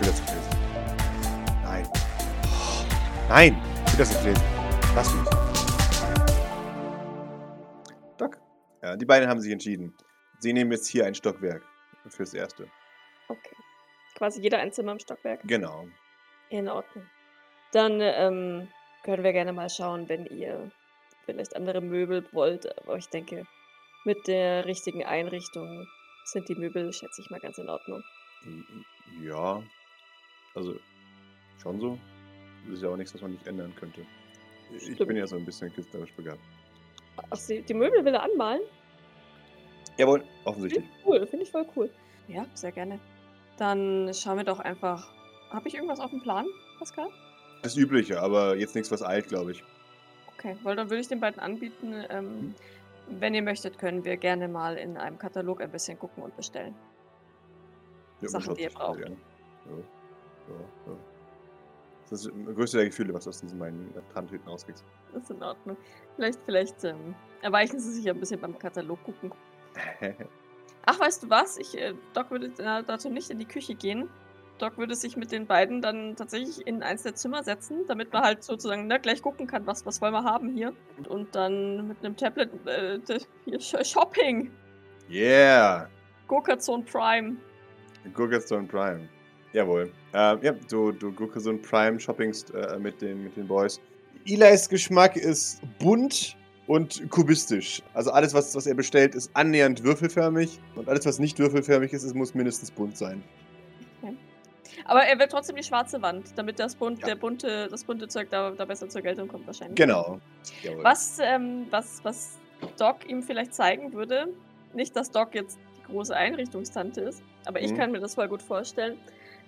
will das nicht lesen. Nein. Nein, ich will das nicht lesen. Lass mich. Doc. Ja, die beiden haben sich entschieden. Sie nehmen jetzt hier ein Stockwerk fürs Erste. Okay. Quasi jeder ein Zimmer im Stockwerk. Genau. In Ordnung. Dann ähm, können wir gerne mal schauen, wenn ihr vielleicht andere Möbel wollt. Aber ich denke, mit der richtigen Einrichtung sind die Möbel, schätze ich mal, ganz in Ordnung. Ja. Also, schon so. Das ist ja auch nichts, was man nicht ändern könnte. Ich Stimmt. bin ja so ein bisschen künstlerisch begabt. Ach, sie, die Möbel will er anmalen? Jawohl, offensichtlich. ich cool, finde ich voll cool. Ja, sehr gerne. Dann schauen wir doch einfach. Habe ich irgendwas auf dem Plan, Pascal? Das Übliche, aber jetzt nichts, was eilt, glaube ich. Okay, weil dann würde ich den beiden anbieten, ähm, wenn ihr möchtet, können wir gerne mal in einem Katalog ein bisschen gucken und bestellen. Ja, Sachen, die ihr braucht. Ja, ja, ja. Das ist das größte der Gefühle, was aus diesen meinen Tandhüten rauskriegst. Das ist in Ordnung. Vielleicht, vielleicht ähm, erweichen sie sich ein bisschen beim Katalog gucken. Ach, weißt du was? Ich, äh, Doc würde äh, dazu nicht in die Küche gehen. Doc würde sich mit den beiden dann tatsächlich in eins der Zimmer setzen, damit man halt sozusagen ne, gleich gucken kann, was, was wollen wir haben hier. Und dann mit einem Tablet äh, hier Sh- Shopping. yeah! Gurkazon Prime. Gurkazone Prime. Jawohl. Ähm, ja, du, du Gurkazone Prime shoppingst äh, mit, den, mit den Boys. Eli's Geschmack ist bunt und kubistisch. Also alles, was, was er bestellt, ist annähernd würfelförmig. Und alles, was nicht würfelförmig ist, es muss mindestens bunt sein. Aber er will trotzdem die schwarze Wand, damit das, bunt, Ja. der bunte, das bunte Zeug da, da besser zur Geltung kommt wahrscheinlich. Genau. Jawohl. Was, ähm, was, was Doc ihm vielleicht zeigen würde, nicht, dass Doc jetzt die große Einrichtungstante ist, aber ich Mhm. kann mir das voll gut vorstellen,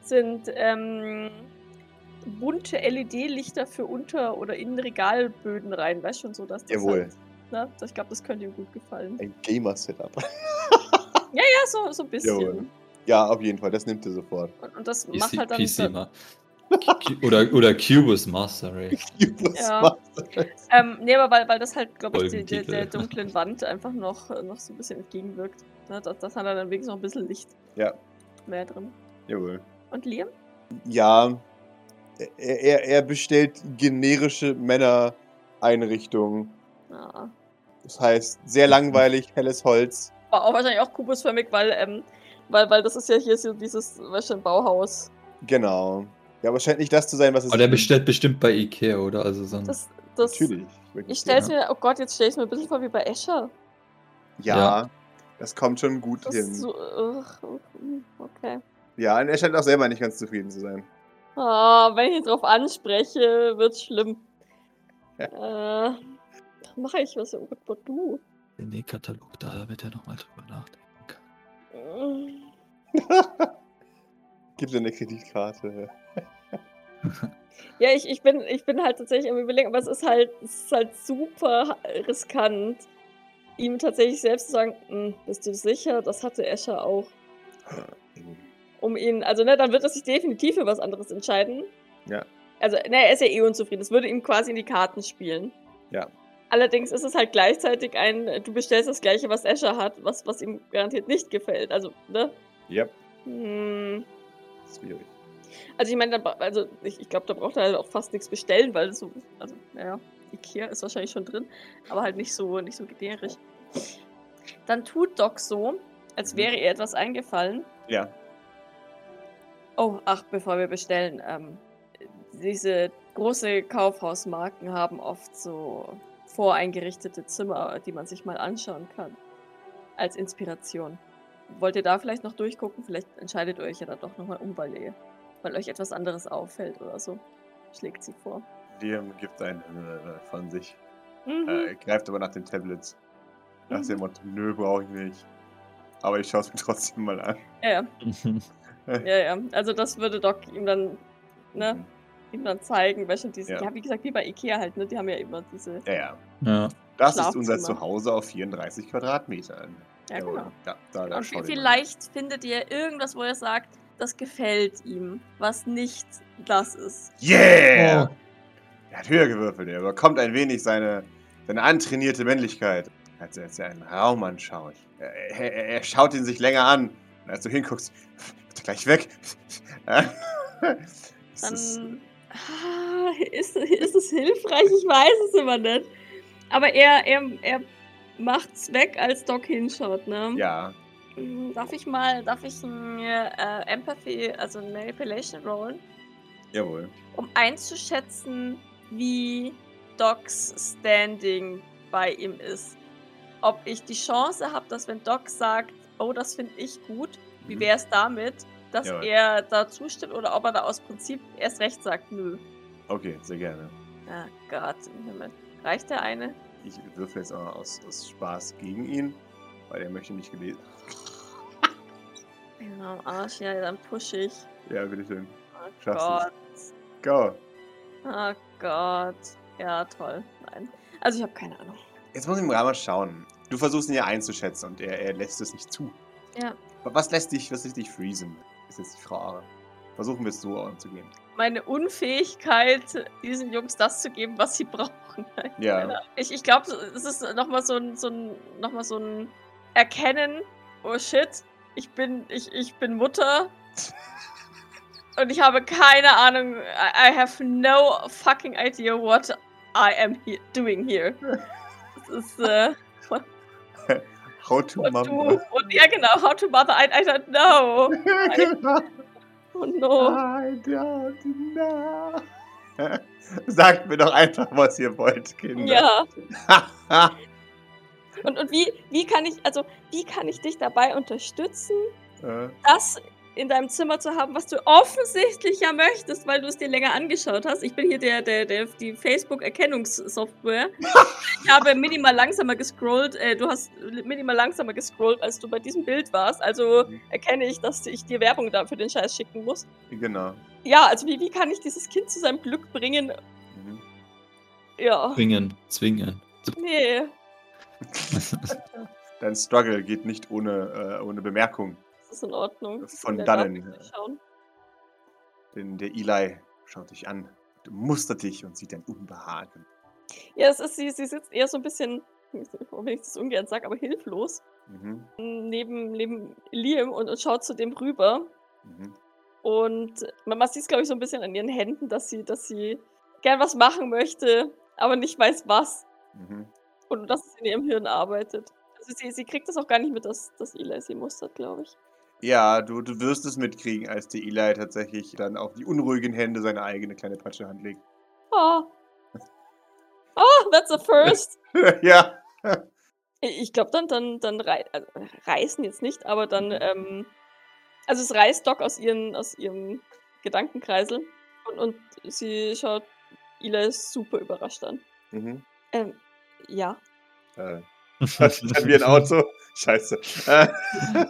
sind ähm, bunte LED-Lichter für Unter- oder Innenregalböden rein, weißt schon so, dass das Jawohl. Halt, ne, das- ich glaube, das könnte ihm gut gefallen. Ein Gamer-Setup. Ja, so, so ein bisschen. Jawohl. Ja, auf jeden Fall. Das nimmt er sofort. Und, und das PC, macht halt dann. PC mal. Cu- oder, oder Cubus Master Race. Was Ja. macht er? Ähm, nee, aber weil, weil das halt, glaube ich, die, der, der dunklen Wand einfach noch, noch so ein bisschen entgegenwirkt. Ne? Das, das hat dann wenigstens noch ein bisschen Licht Ja, mehr drin. jawohl. Und Liam? Ja, er, er, er bestellt generische Männereinrichtungen. Ah. Das heißt, sehr langweilig, helles Holz. War auch wahrscheinlich auch kubusförmig, weil, ähm, weil, weil das ist ja hier so dieses, weißt du, Bauhaus. Genau. Ja, aber scheint nicht das zu sein, was es Aber der ist. bestellt bestimmt bei Ikea, oder? Also so ein Das, das, Natürlich. Ich stell's mir, oh Gott, jetzt stell ich mir ein bisschen vor wie bei Escher. Ja, Ja. das kommt schon gut Das hin. ist so, okay. Ja, und er scheint auch selber nicht ganz zufrieden zu sein. Ah, wenn ich ihn drauf anspreche, wird's schlimm. Ja. Äh, mache ich? Was oh Gott, du? Den Nähkatalog, da wird er nochmal drüber nachdenken. Gib dir eine Kreditkarte. Ja, ich, ich, bin, ich bin halt tatsächlich am überlegen, aber es ist halt, es ist halt super riskant, ihm tatsächlich selbst zu sagen, "Hm, bist du sicher? Das hatte Escher auch. Um ihn, also ne, dann wird er sich definitiv für was anderes entscheiden. Ja. Also, ne, er ist ja eh unzufrieden. Das würde ihm quasi in die Karten spielen. Ja. Allerdings ist es halt gleichzeitig ein, du bestellst das gleiche, was Escher hat, was, was ihm garantiert nicht gefällt. Also, ne? Ja, Hm. schwierig. Also ich meine, also ich, ich glaube, da braucht er halt auch fast nichts bestellen, weil so, also naja, Ikea ist wahrscheinlich schon drin, aber halt nicht so, nicht so generisch. Dann tut Doc so, als Mhm. wäre ihr etwas eingefallen. Ja. Oh, ach, bevor wir bestellen, ähm, diese große Kaufhausmarken haben oft so voreingerichtete Zimmer, die man sich mal anschauen kann. Als Inspiration. Wollt ihr da vielleicht noch durchgucken? Vielleicht entscheidet ihr euch ja dann doch nochmal um, weil, ihr, weil euch etwas anderes auffällt oder so. Schlägt sie vor. Liam gibt einen äh, von sich. Mhm. Äh, greift aber nach den Tablets. Nach Mhm. dem Motto, nö, brauche ich nicht. Aber ich schaue es mir trotzdem mal an. Ja, ja, ja. Also das würde Doc ihm dann, ne, Mhm. ihm dann zeigen, weil schon diese, Ja. ja. wie gesagt, wie bei Ikea halt, ne, die haben ja immer diese, Ja, ja. ja. Das ist unser. Zuhause auf 34 Quadratmetern. ja genau. Ja, da, da Und schau dir mal. vielleicht findet ihr irgendwas, wo er sagt, das gefällt ihm, was nicht das ist. Yeah! Oh. Er hat höher gewürfelt. Er bekommt ein wenig seine, seine antrainierte Männlichkeit. Als er jetzt einen Raum anschaut. Er, er, er schaut ihn sich länger an. Und als du hinguckst, wird er gleich weg. Ist- Dann ah, ist, ist es hilfreich, ich weiß es immer nicht. Aber er, er, er macht's weg, als Doc hinschaut, ne? ja, Darf ich mal, darf ich mir äh, Empathy, also Manipulation rollen, jawohl. um einzuschätzen, wie Docs Standing bei ihm ist? Ob ich die Chance habe, dass wenn Doc sagt, oh, das finde ich gut, wie Mhm. wäre es damit, dass Jawohl. er da zustimmt oder ob er da aus Prinzip erst recht sagt, nö. Okay, sehr gerne. Ah Gott im Himmel. Reicht der eine? Ich würfel jetzt auch aus, aus Spaß gegen ihn, weil er möchte nicht gelesen. Ja, am Arsch, ja, dann push ich. Ja, bitteschön. Oh Schaffst Gott. Go. Oh Gott. Ja, toll. Nein. Also ich habe keine Ahnung. Jetzt muss ich mal schauen. Du versuchst ihn ja einzuschätzen und er, er lässt es nicht zu. Ja. Was lässt dich, was lässt dich freezen? Ist jetzt die Frage. Versuchen wir es so anzugehen. Meine Unfähigkeit, diesen Jungs das zu geben, was sie brauchen. Ja. Ich, ich glaube, es ist nochmal so ein, so ein, noch mal so ein Erkennen, oh shit, ich bin, ich, ich bin Mutter. Und ich habe keine Ahnung, I, I have no fucking idea what I am he doing here. Das ist, äh, How to und Mama. du, und ja genau, how to mother, I, I don't know. genau. Oh no. I don't know. Sagt mir doch einfach, was ihr wollt, Kinder. Ja. Und, und wie, wie kann ich, also, wie kann ich dich dabei unterstützen, Äh, das in deinem Zimmer zu haben, was du offensichtlich ja möchtest, weil du es dir länger angeschaut hast. Ich bin hier der, der, der die Facebook-Erkennungssoftware. ich habe minimal langsamer gescrollt. Äh, du hast minimal langsamer gescrollt, als du bei diesem Bild warst. Also erkenne ich, dass ich dir Werbung da für den Scheiß schicken muss. genau. Ja, also wie, wie kann ich dieses Kind zu seinem Glück bringen? Mhm. Ja, Zwingen, zwingen. nee. Dein Struggle geht nicht ohne, äh, ohne Bemerkung. Ist in Ordnung. Von Der dannen. schauen. Denn der Eli schaut dich an, mustert dich und sieht dein Unbehagen. Ja, es ist, sie, sie sitzt eher so ein bisschen, wenn ich das ungern sage, aber hilflos. Mhm. neben, neben Liam und, und schaut zu dem rüber. Mhm. Und man, man sieht es, glaube ich, so ein bisschen an ihren Händen, dass sie, dass sie gern was machen möchte, aber nicht weiß was. Mhm. Und dass es in ihrem Hirn arbeitet. Also sie, sie kriegt das auch gar nicht mit, dass, dass Eli sie mustert, glaube ich. Ja, du, du wirst es mitkriegen, als der Eli tatsächlich dann auf die unruhigen Hände seine eigene kleine Patschehand legt. Oh. Oh, that's a first. ja. Ich glaube, dann, dann, dann rei also, reißen jetzt nicht, aber dann, ähm, also es reißt Doc aus, ihren, aus ihrem Gedankenkreisel und, und sie schaut Ila super überrascht an. Mhm. Ähm, ja. Äh, das ist dann wie ein Auto. Scheiße. Äh,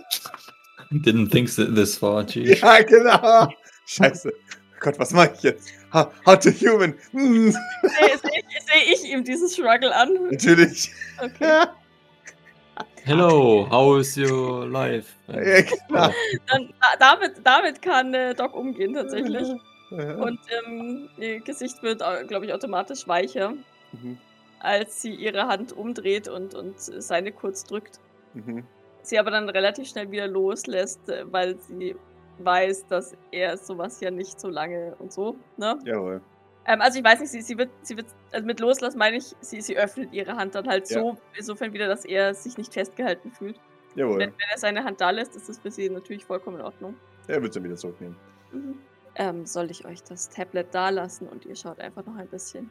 Didn't think this far, gee. ja, genau. Scheiße. Gott, was mache ich jetzt? How, how to human? Hm, Sehe seh, ich- seh ich ihm dieses Struggle an? natürlich. Okay. Hello, how is your life? Ja, klar. Dann, da- damit, damit kann äh, Doc umgehen tatsächlich. Und ähm, ihr Gesicht wird, glaube ich, automatisch weicher, Mhm. als sie ihre Hand umdreht und, und seine kurz drückt. Mhm. Sie aber dann relativ schnell wieder loslässt, äh, weil sie weiß, dass er sowas ja nicht so lange und so, ne? Jawohl. Ähm, also ich weiß nicht, sie, sie wird, sie wird, also mit loslassen meine ich, sie, sie öffnet ihre Hand dann halt Ja. so, insofern wieder, dass er sich nicht festgehalten fühlt. Jawohl. Wenn, wenn er seine Hand da lässt, ist das für sie natürlich vollkommen in Ordnung. Er wird dann wieder zurücknehmen. Mhm. Ähm, soll ich euch das Tablet da lassen und ihr schaut einfach noch ein bisschen?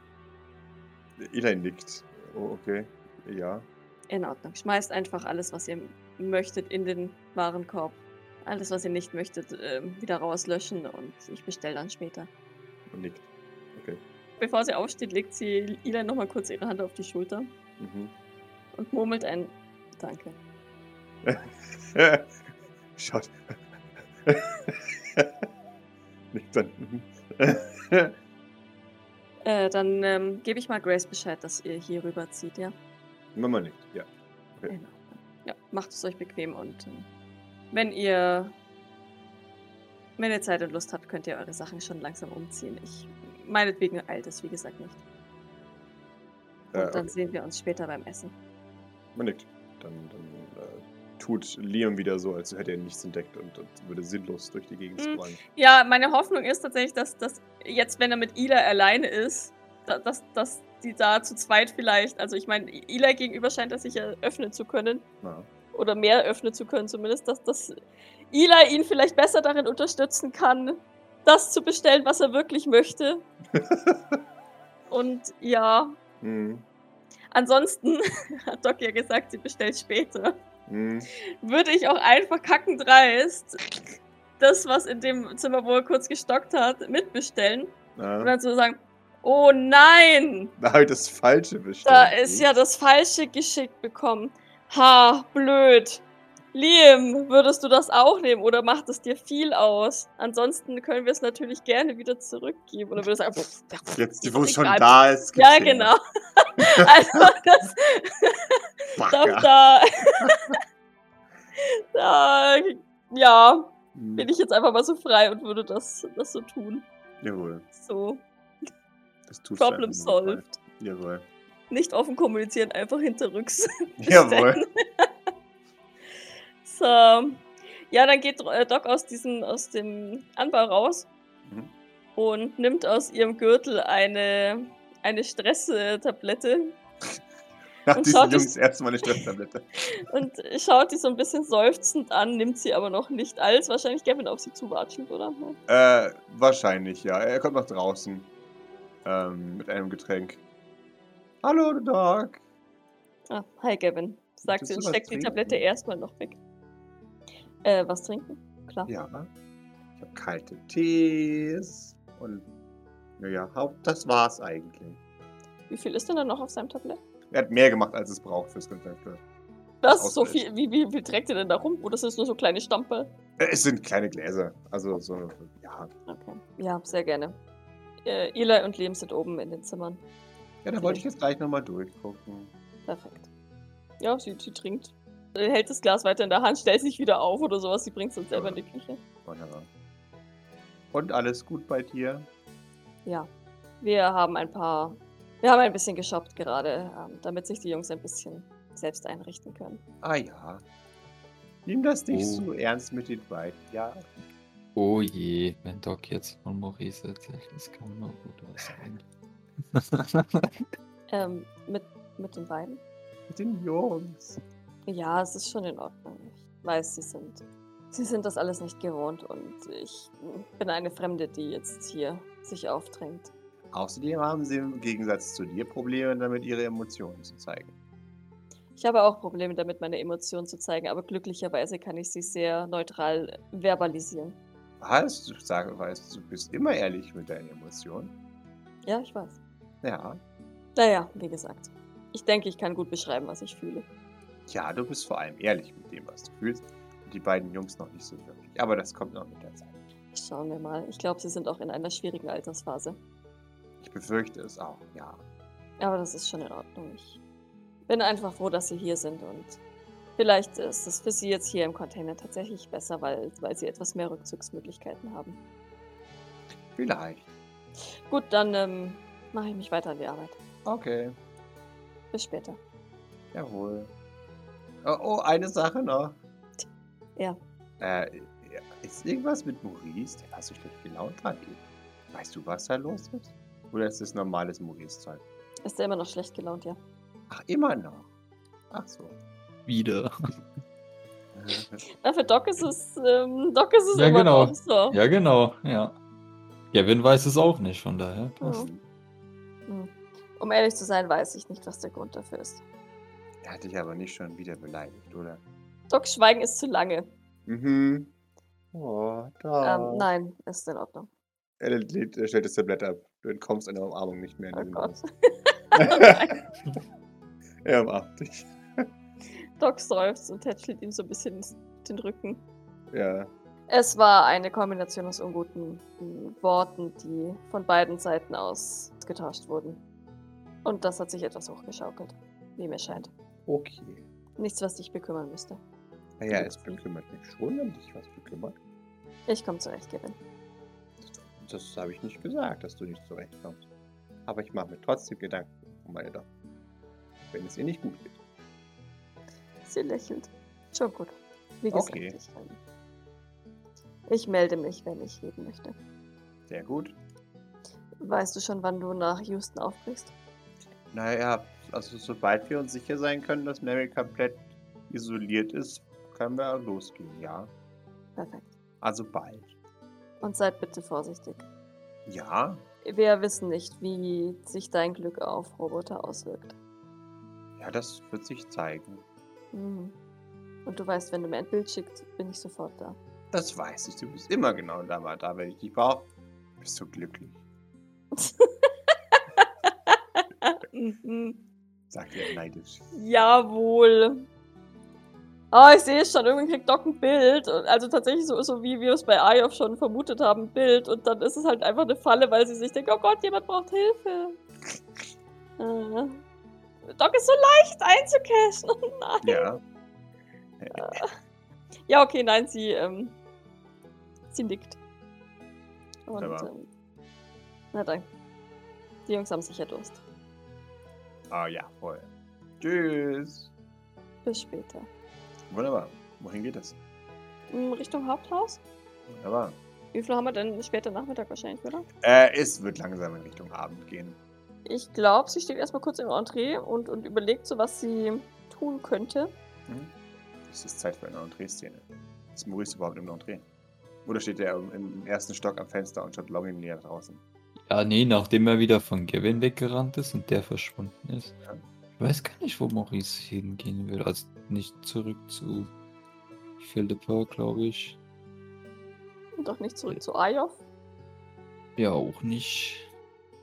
Eli nickt. Oh, okay. Ja. In Ordnung. Schmeißt einfach alles, was ihr möchtet, in den Warenkorb. Alles, was ihr nicht möchtet, ähm, wieder rauslöschen und ich bestelle dann später. Und nickt. Okay. Bevor sie aufsteht, legt sie Ila nochmal kurz ihre Hand auf die Schulter Mhm. und murmelt ein Danke. Schaut. nickt dann. Mhm. Äh, dann ähm, gebe ich mal Grace Bescheid, dass ihr hier rüberzieht, ja? Mama nickt, ja. In Ordnung. Ja, macht es euch bequem und ähm, wenn ihr wenn ihr Zeit und Lust habt, könnt ihr eure Sachen schon langsam umziehen. Ich meinetwegen eilt es, wie gesagt, nicht. Und Äh, dann okay. sehen wir uns später beim Essen. Man nickt. Dann, dann äh, tut Liam wieder so, als hätte er nichts entdeckt und, und würde sinnlos durch die Gegend Mhm. scrollen. Ja, meine Hoffnung ist tatsächlich, dass, dass jetzt, wenn er mit Ila alleine ist, da- dass, dass die da zu zweit vielleicht, also ich meine, Ila gegenüber scheint er sich ja öffnen zu können, Ja. oder mehr öffnen zu können zumindest, dass, dass Ila ihn vielleicht besser darin unterstützen kann, das zu bestellen, was er wirklich möchte. Und ja, Mhm. ansonsten hat Doc ja gesagt, sie bestellt später. Mhm. würde ich auch einfach kackendreist das, was in dem Zimmer, wo er kurz gestockt hat, mitbestellen. Und Ja. dann so sagen, oh nein, Da habe ich das Falsche bestellt. da ist ja das Falsche geschickt bekommen. Ha, blöd. Liam, würdest du das auch nehmen oder macht es dir viel aus? Ansonsten können wir es natürlich gerne wieder zurückgeben. Oder würde sagen, pff, pff, Jetzt, wo es schon da ist. Ja, gibt's genau. also, das, da, Backe. da, da, ja, bin ich jetzt einfach mal so frei und würde das, das so tun. Jawohl. So, Das tust du Problem solved. Jawohl. Nicht offen kommunizieren, einfach hinterrücks. Jawohl. so. Ja, dann geht äh, Doc aus, diesem, aus dem Anbau raus Mhm. und nimmt aus ihrem Gürtel eine, eine Stresstablette Nach Und diesen Jungs erstmal eine Stresstablette. und schaut die so ein bisschen seufzend an, nimmt sie aber noch nicht als wahrscheinlich Gavin auf sie zuwatschelt, oder? Äh, wahrscheinlich, ja. Er kommt nach draußen. Ähm, mit einem Getränk. Hallo, Doc. Ah, hi Gavin, sagt sie und steckt die? Tablette erstmal noch weg. Äh, was trinken? Klar. Ja. Ich habe kalte Tees. Und, naja, Haupt, das war's eigentlich. Wie viel ist denn da noch auf seinem Tablett? Er hat mehr gemacht, als es braucht fürs Konzept. Das ist so viel. Wie, wie viel trägt ihr denn da rum? Oder sind es nur so kleine Stamperl? Äh, Es sind kleine Gläser. Also, so, ja. Okay. Ja, sehr gerne. Äh, Eli und Liam sind oben in den Zimmern. Ja, da wollte ich jetzt gleich nochmal durchgucken. Perfekt. Ja, sie, sie trinkt. Sie hält das Glas weiter in der Hand, stellt sich wieder auf oder sowas. Sie bringt es dann selber in die Küche. Wunderbar. Und alles gut bei dir? Ja. Wir haben ein paar. Wir haben ein bisschen geshoppt gerade, ähm, damit sich die Jungs ein bisschen selbst einrichten können. Ah ja. Nimm das nicht Oh. so ernst mit den beiden, ja? Oh je, wenn Doc jetzt von Maurice erzählt, das kann nur gut aussehen. Ähm, mit, mit den beiden? Mit den Jungs. Ja, es ist schon in Ordnung. Ich weiß, sie sind. Sie sind das alles nicht gewohnt und ich bin eine Fremde, die jetzt hier sich aufdrängt. Außerdem haben sie im Gegensatz zu dir Probleme damit, ihre Emotionen zu zeigen. Ich habe auch Probleme damit, meine Emotionen zu zeigen, aber glücklicherweise kann ich sie sehr neutral verbalisieren. Was? Du sag, weißt, du bist immer ehrlich mit deinen Emotionen. Ja, ich weiß. Ja. Naja, wie gesagt. Ich denke, ich kann gut beschreiben, was ich fühle. Ja, du bist vor allem ehrlich mit dem, was du fühlst. Und die beiden Jungs noch nicht so wirklich. Aber das kommt noch mit der Zeit. Schauen wir mal. Ich glaube, sie sind auch in einer schwierigen Altersphase. Ich befürchte es auch, ja. Aber das ist schon in Ordnung. Ich bin einfach froh, dass sie hier sind und vielleicht ist es für sie jetzt hier im Container tatsächlich besser, weil, weil sie etwas mehr Rückzugsmöglichkeiten haben. Vielleicht. Gut, dann ähm, mache ich mich weiter an die Arbeit. Okay. Bis später. Jawohl. Oh, oh eine Sache noch. Ja. Äh, ist irgendwas mit Maurice? Der war so schlecht gelaunt eben. Weißt du, was da los ist? Oder ist das normales Maurice-Zeug? Ist er immer noch schlecht gelaunt, ja? Ach, immer noch. Ach so. Wieder. Na, für Doc ist es, ähm, Doc ist es Ja, immer genau. noch so. Ja, genau, ja. Gavin weiß es auch nicht, von daher passt. Hm. Um ehrlich zu sein, weiß ich nicht, was der Grund dafür ist. Er hat dich aber nicht schon wieder beleidigt, oder? Docs Schweigen ist zu lange. Mhm. Oh, da. Ähm, nein, ist in Ordnung. Er, er stellt das Tablett ab. Du entkommst einer Umarmung nicht mehr. in Oh Gott. Haus. er umarmt dich. Doc seufzt und tätschelt ihm so ein bisschen den Rücken. Ja. Es war eine Kombination aus unguten mm, Worten, die von beiden Seiten aus getauscht wurden. Und das hat sich etwas hochgeschaukelt, wie mir scheint. Okay. Nichts, was dich bekümmern müsste. Naja, es bekümmert mich schon, wenn dich was bekümmert. Ich komme zurecht, Gavin. Das habe ich nicht gesagt, dass du nicht zurechtkommst. Aber ich mache mir trotzdem Gedanken um meine Tochter. Wenn es ihr nicht gut geht. Sie lächelt. Schon gut. Wie gesagt, Okay. ich, ähm, ich melde mich, wenn ich reden möchte. Sehr gut. Weißt du schon, wann du nach Houston aufbrichst? Naja, also sobald wir uns sicher sein können, dass Mary komplett isoliert ist, können wir losgehen, ja. Perfekt. Also bald. Und seid bitte vorsichtig. Ja? Wir wissen nicht, wie sich dein Glück auf Roboter auswirkt. Ja, das wird sich zeigen. Mhm. Und du weißt, wenn du mir ein Bild schickst, bin ich sofort da. Das weiß ich. Du bist immer genau da, mal da, wenn ich dich brauche. Bist du glücklich? Sagt er neidisch. Jawohl. Ah, ich sehe es schon. Irgendwann kriegt Doc ein Bild. Und Also tatsächlich so, so wie wir es bei Ayof schon vermutet haben, ein Bild. Und dann ist es halt einfach eine Falle, weil sie sich denkt, oh Gott, jemand braucht Hilfe. Äh. Doc ist so leicht einzucachen. Oh nein. Ja. Ja, okay, nein, sie, ähm, sie nickt. Und, Wunderbar. ähm, na dann. Die Jungs haben sicher Durst. Ah ja, voll. Tschüss. Bis später. Wunderbar. Wohin geht es? In Richtung Haupthaus? Wunderbar. Wie viel haben wir denn später Nachmittag wahrscheinlich, oder? Äh, es wird langsam in Richtung Abend gehen. Ich glaube, sie steht erstmal kurz im Entree und, und überlegt so, was sie tun könnte. Hm? Es ist Zeit für eine Entree-Szene. Ist Maurice überhaupt im Entree? Oder steht er im, ersten Stock am Fenster und schaut longingly nach draußen? Ja, nee, nachdem er wieder von Gavin weggerannt ist und der verschwunden ist. Ja. Ich weiß gar nicht, wo Maurice hingehen will. Also nicht zurück zu Philippa, glaube ich. Und doch nicht zurück zu Ayof. Ja, auch nicht.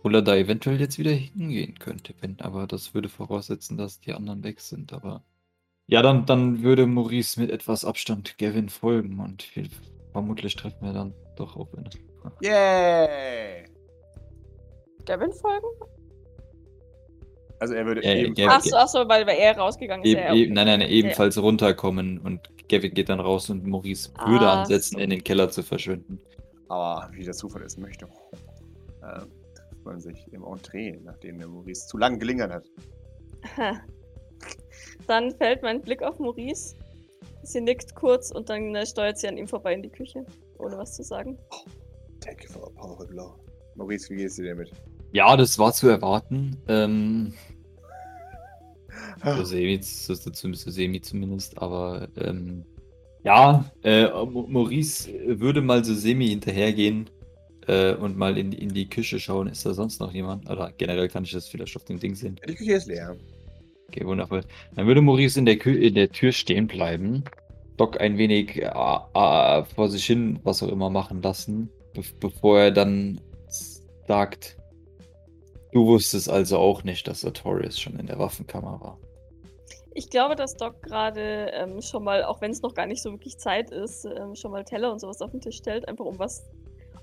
Obwohl er da eventuell jetzt wieder hingehen könnte, wenn, aber das würde voraussetzen, dass die anderen weg sind. Aber ja, dann, dann würde Maurice mit etwas Abstand Gavin folgen und viel, vermutlich treffen wir dann doch auf ihn. Yay! Gavin folgen? Also er würde Ja, ja, ebenfalls... Ja, Achso, achso, weil, weil er rausgegangen ist. Eben, ja, eben, nein, nein, ebenfalls runterkommen und Gavin geht dann raus und Maurice würde Ach ansetzen, so. in den Keller zu verschwinden. Aber wie der Zufall es möchte, äh, trifft man sich im Entree, nachdem der Maurice zu lang gelingert hat. Ha. Dann fällt mein Blick auf Maurice. Sie nickt kurz und dann äh, steuert sie an ihm vorbei in die Küche, ohne was zu sagen. Thank you for a powerful blow. Maurice, wie geht's dir damit? Ja, das war zu erwarten. Ähm, so semi, so, so, so semi zumindest, aber ähm, ja, äh, Maurice würde mal so semi hinterhergehen äh, und mal in, in die Küche schauen. Ist da sonst noch jemand? Oder generell kann ich das vielleicht auf dem Ding sehen. Die Küche ist leer. Okay, wundervoll. Dann würde Maurice in der, Kü in der Tür stehen bleiben, Doc ein wenig äh, äh, vor sich hin, was auch immer, machen lassen, be bevor er dann sagt, du wusstest also auch nicht, dass Artorias schon in der Waffenkammer war. Ich glaube, dass Doc gerade ähm, schon mal, auch wenn es noch gar nicht so wirklich Zeit ist, ähm, schon mal Teller und sowas auf den Tisch stellt, einfach um was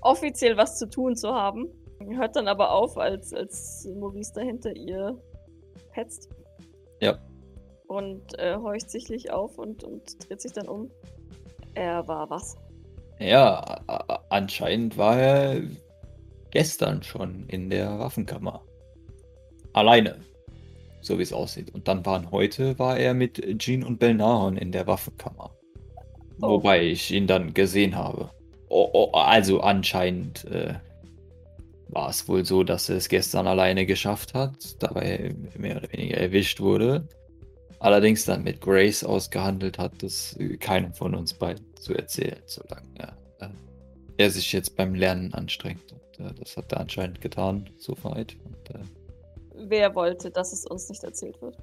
offiziell was zu tun zu haben. Hört dann aber auf, als, als Maurice da hinter ihr hetzt. Ja. Und äh, horcht sichtlich auf und, und dreht sich dann um. Er war was? Ja, anscheinend war er gestern schon in der Waffenkammer. Alleine. So wie es aussieht. Und dann waren heute war er mit Jean und Belnahon in der Waffenkammer. Oh. Wobei ich ihn dann gesehen habe. Oh, oh, also anscheinend äh, war es wohl so, dass er es gestern alleine geschafft hat, dabei mehr oder weniger erwischt wurde. Allerdings dann mit Grace ausgehandelt hat, das äh, keinem von uns beiden zu erzählen, solange er, äh, er sich jetzt beim Lernen anstrengt. Und, äh, das hat er anscheinend getan, soweit. Und, äh, Wer wollte, dass es uns nicht erzählt wird?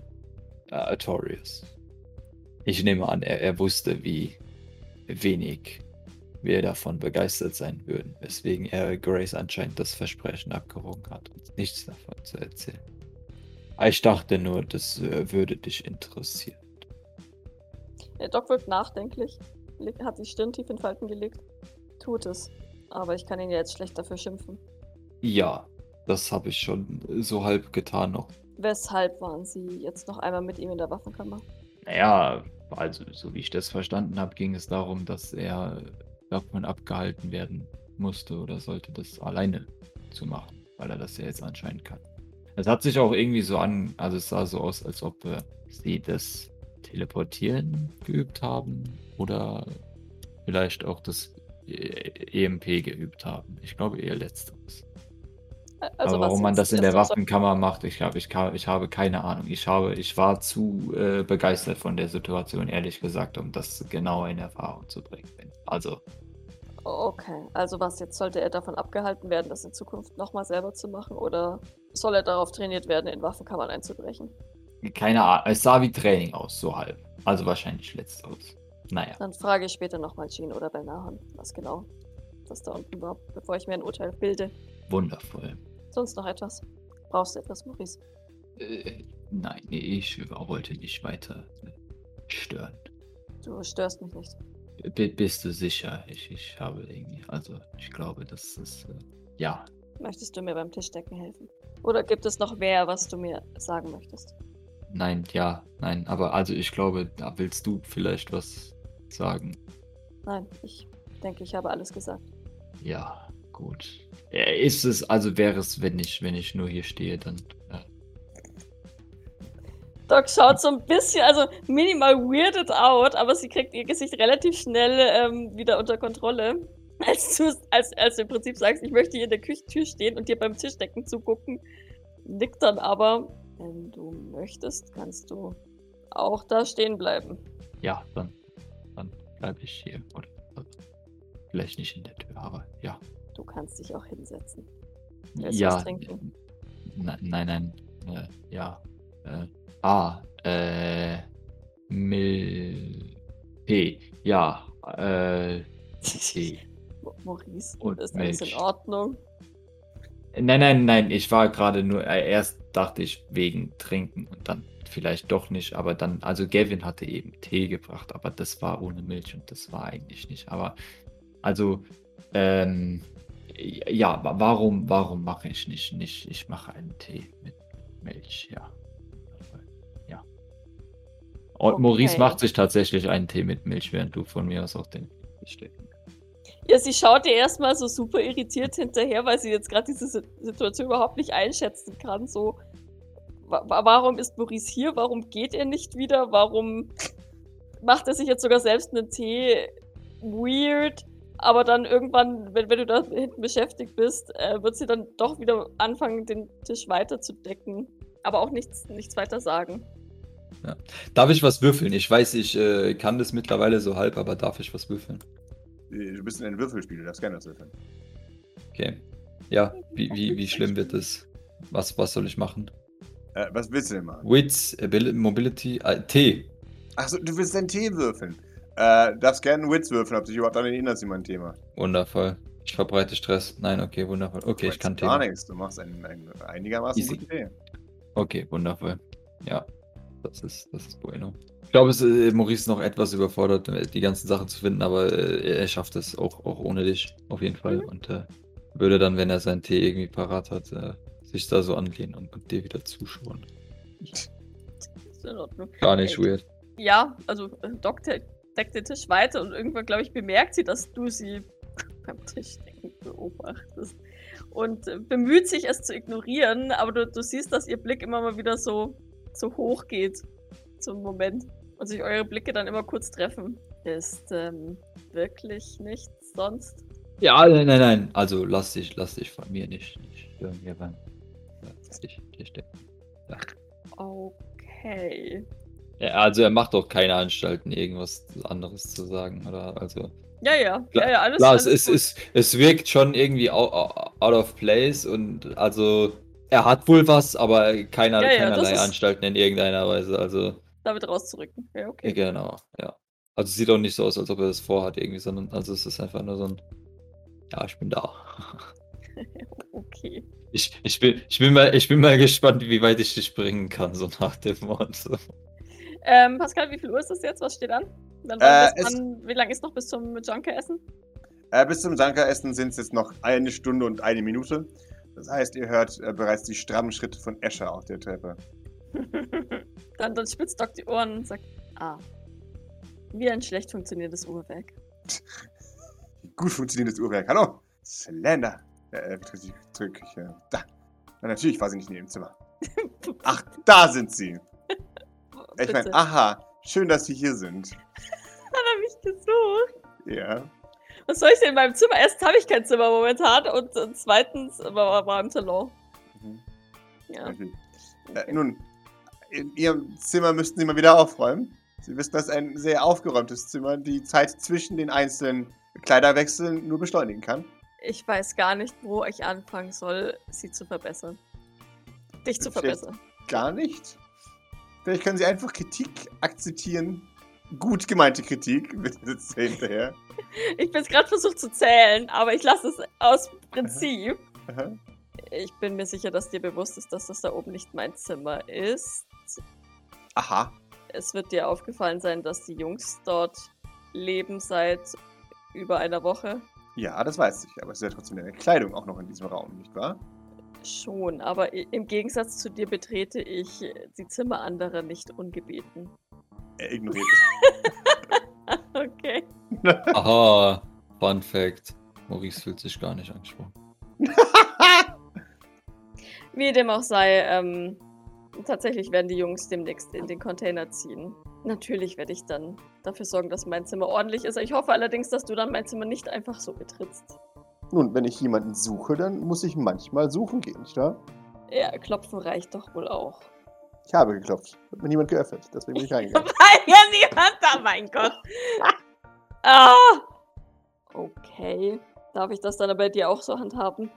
Artorius. Ich nehme an, er, er wusste, wie wenig wir davon begeistert sein würden, weswegen er Grace anscheinend das Versprechen abgewogen hat, uns nichts davon zu erzählen. Aber Ich dachte nur, das äh, würde dich interessieren. Der Doc wirkt nachdenklich, hat die Stirn tief in Falten gelegt. Tut es. Aber ich kann ihn ja jetzt schlecht dafür schimpfen. Ja, das habe ich schon so halb getan noch. Weshalb waren Sie jetzt noch einmal mit ihm in der Waffenkammer? Naja, also so wie ich das verstanden habe, ging es darum, dass er davon abgehalten werden musste oder sollte, das alleine zu machen, weil er das ja jetzt anscheinend kann. Es hat sich auch irgendwie so an, also es sah so aus, als ob äh, sie das Teleportieren geübt haben oder vielleicht auch das E- EMP geübt haben. Ich glaube eher letzteres. Also warum man das in der Waffenkammer macht, ich glaube, ich, ich habe keine Ahnung. Ich habe, ich war zu äh, begeistert von der Situation, ehrlich gesagt, um das genau in Erfahrung zu bringen. Also, Okay, also was jetzt? Sollte er davon abgehalten werden, das in Zukunft nochmal selber zu machen? Oder soll er darauf trainiert werden, in Waffenkammern einzubrechen? keine Ahnung. Es sah wie Training aus, so halb. Also wahrscheinlich letzteres. Naja. Dann frage ich später nochmal Jean oder Belnahan, was genau das da unten war, bevor ich mir ein Urteil bilde. Wundervoll. Sonst noch etwas? Brauchst du etwas, Maurice? Äh, nein, ich wollte nicht weiter stören. Du störst mich nicht. Bist du sicher? Ich, ich habe irgendwie, also ich glaube, das ist, äh, ja. Möchtest du mir beim Tischdecken helfen? Oder gibt es noch mehr, was du mir sagen möchtest? Nein, ja, nein, aber also ich glaube, da willst du vielleicht was sagen. Nein, ich denke, ich habe alles gesagt. Ja, gut. Äh, Ist es, also wäre es, wenn ich, wenn ich nur hier stehe, dann. Doc schaut so ein bisschen, also minimal weirded out, aber sie kriegt ihr Gesicht relativ schnell ähm, wieder unter Kontrolle. Als du, als, als du im Prinzip sagst, ich möchte hier in der Küchentür stehen und dir beim Tischdecken zugucken, nickt dann aber, wenn du möchtest, kannst du auch da stehen bleiben. ja, dann, dann bleibe ich hier. Oder vielleicht nicht in der Tür, aber ja. Du kannst dich auch hinsetzen. Willst ja. Nein, nein, nein. Äh, ja. Äh, ah, äh. Mil. P. Ja. Äh. Mo- Maurice, Und ist alles in Milch. Ordnung? Nein, nein, nein, ich war gerade nur, äh, erst dachte ich wegen Trinken und dann vielleicht doch nicht, aber dann, also Gavin hatte eben Tee gebracht, aber das war ohne Milch und das war eigentlich nicht. Aber, also, ähm, ja, wa- warum, warum mache ich nicht, nicht, ich mache einen Tee mit Milch. Ja. Und Maurice Okay. macht sich tatsächlich einen Tee mit Milch, während du von mir aus auch den stecken. Ja, sie schaut dir erstmal so super irritiert hinterher, weil sie jetzt gerade diese Si- Situation überhaupt nicht einschätzen kann. So, wa wa- warum ist Maurice hier? Warum geht er nicht wieder? Warum macht er sich jetzt sogar selbst einen Tee? Weird. Aber dann irgendwann, wenn, wenn du da hinten beschäftigt bist, äh, wird sie dann doch wieder anfangen, den Tisch weiter zu decken. Aber auch nichts, nichts weiter sagen. Darf ich was würfeln? Ich weiß, ich äh, kann das mittlerweile so halb, aber darf ich was würfeln? Du bist in einem Würfelspiel, du darfst gerne was würfeln. Okay. Ja, wie, wie, wie schlimm wird es? Was, was soll ich machen? Äh, was willst du denn machen? Wits, Abil Mobility, äh, T. Achso, du willst deinen Tee würfeln. Äh, darfst gerne einen Witz würfeln, ob du dich überhaupt daran erinnerst, wie mein Thema. Wundervoll. Ich verbreite Stress. Nein, okay, wundervoll. Okay, ich kann Gar Tee. nichts, du machst einen, einen einigermaßen Easy. Tee. Okay, wundervoll. Ja, das ist, das ist bueno. Ich glaube, es, äh, Maurice ist noch etwas überfordert, äh, die ganzen Sachen zu finden, aber äh, er schafft es auch, auch ohne dich, auf jeden Fall. Mhm. Und äh, würde dann, wenn er seinen Tee irgendwie parat hat, sich da so anlehnen und, und dir wieder zuschauen. Ist in Ordnung. Gar nicht Ey, weird. Ja, also Doc de- deckt den Tisch weiter und irgendwann, glaube ich, bemerkt sie, dass du sie beim Tischdecken beobachtest. Und bemüht sich, es zu ignorieren, aber du, du siehst, dass ihr Blick immer mal wieder so, so hoch geht zum Moment und sich eure Blicke dann immer kurz treffen. Ist ähm, wirklich nichts sonst. Ja, nein, nein, nein. Also lass dich, lass dich von mir nicht, nicht stören hier beim ja, dich, dich stecken. Okay. Ja, also er macht auch keine Anstalten, irgendwas anderes zu sagen, oder? Also Ja, ja. Ja, ja alles, klar, es, ist, es, es wirkt schon irgendwie out, out of place und also er hat wohl was, aber keiner, Ja, ja, keinerlei Anstalten in irgendeiner Weise. Also damit rauszurücken. Ja, okay. genau, ja. Also es sieht auch nicht so aus, als ob er das vorhat irgendwie, sondern also es ist einfach nur so ein Ja, ich bin da. Okay. Ich, ich, bin, ich, bin mal, ich bin mal gespannt, wie weit ich dich bringen kann, so nach dem Motto. Ähm, Pascal, wie viel Uhr ist das jetzt? Was steht an? Dann Äh, dann, wie lange ist noch bis zum Junker-Essen? Äh, bis zum Junker-Essen sind es jetzt noch eine Stunde und eine Minute. Das heißt, ihr hört äh, bereits die strammen Schritte von Escher auf der Treppe. dann, dann spitzt Doc die Ohren und sagt, ah, wie ein schlecht funktionierendes Uhrwerk. Gut funktionierendes Uhrwerk. Hallo? Slender. Äh, zurück. Ich, äh, da. Na, natürlich war sie nicht in ihrem Zimmer. Ach, da sind sie. Ich meine, aha, Schön, dass Sie hier sind. Hat er mich gesucht? Ja. Was soll ich denn in meinem Zimmer? Erstens habe ich kein Zimmer momentan und zweitens war, war im Salon. Mhm. Ja. Okay. Äh, nun, in Ihrem Zimmer müssten Sie mal wieder aufräumen. Sie wissen, das ist ein sehr aufgeräumtes Zimmer, die Zeit zwischen den einzelnen Kleiderwechseln nur beschleunigen kann. Ich weiß gar nicht, wo ich anfangen soll, sie zu verbessern. Dich zu verbessern. Gar nicht. Vielleicht können Sie einfach Kritik akzeptieren. Gut gemeinte Kritik, bitte sitzt hinterher. Ich bin gerade versucht zu zählen, aber ich lasse es aus Prinzip. Aha. Ich bin mir sicher, dass dir bewusst ist, dass das da oben nicht mein Zimmer ist. Aha. Es wird dir aufgefallen sein, dass die Jungs dort leben seit über einer Woche. Ja, das weiß ich, aber es ist ja trotzdem eine Kleidung auch noch in diesem Raum, nicht wahr? Schon, aber im Gegensatz zu dir betrete ich die Zimmer anderer nicht ungebeten. Er ignoriert Okay. es. Aha, Fun Fact. Maurice fühlt sich gar nicht angesprochen. Wie dem auch sei, ähm, tatsächlich werden die Jungs demnächst in den Container ziehen. Natürlich werde ich dann dafür sorgen, dass mein Zimmer ordentlich ist. Ich hoffe allerdings, dass du dann mein Zimmer nicht einfach so betrittst. Nun, wenn ich jemanden suche, dann muss ich manchmal suchen gehen, nicht wahr? Ja, klopfen reicht doch wohl auch. Ich habe geklopft. Hat mir niemand geöffnet, deswegen bin ich reingegangen. Weil ja niemand da, mein Gott. ah! Okay. Darf ich das dann bei dir auch so handhaben?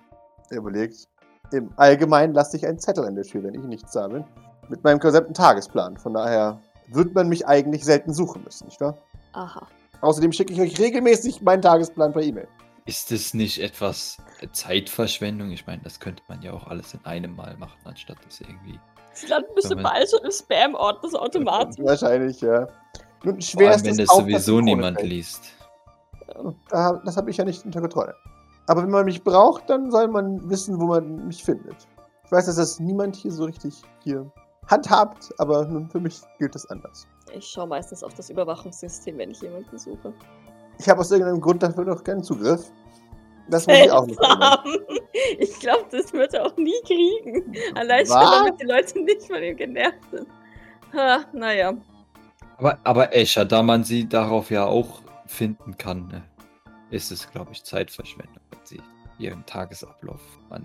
Er überlegt. Im Allgemeinen lasse ich einen Zettel in der Tür, wenn ich nichts habe. Mit meinem gesamten Tagesplan. Von daher wird man mich eigentlich selten suchen müssen, nicht wahr? Aha. Außerdem schicke ich euch regelmäßig meinen Tagesplan per E-Mail. Ist es nicht etwas Zeitverschwendung? Ich meine, das könnte man ja auch alles in einem Mal machen, anstatt das irgendwie. Das Land müsste Moment. bald schon im Spam-Ordner so automatisch. Wahrscheinlich, ja. Nun, Vor schwer allem, ist wenn es das auch, sowieso niemand fällt. liest. Da, das habe ich ja nicht unter Kontrolle. Aber wenn man mich braucht, dann soll man wissen, wo man mich findet. Ich weiß, dass das niemand hier so richtig hier handhabt, aber nun für mich gilt das anders. Ich schaue meistens auf das Überwachungssystem, wenn ich jemanden suche. Ich habe aus irgendeinem Grund dafür noch keinen Zugriff. Das muss ich auch ändern. Seltsam. Ich glaube, das wird er auch nie kriegen. Allein schon, damit die Leute nicht von ihm genervt sind. Ha, naja. Aber, aber Escher, da man sie darauf ja auch finden kann, ne, ist es, glaube ich, Zeitverschwendung, wenn sie ihren Tagesablauf an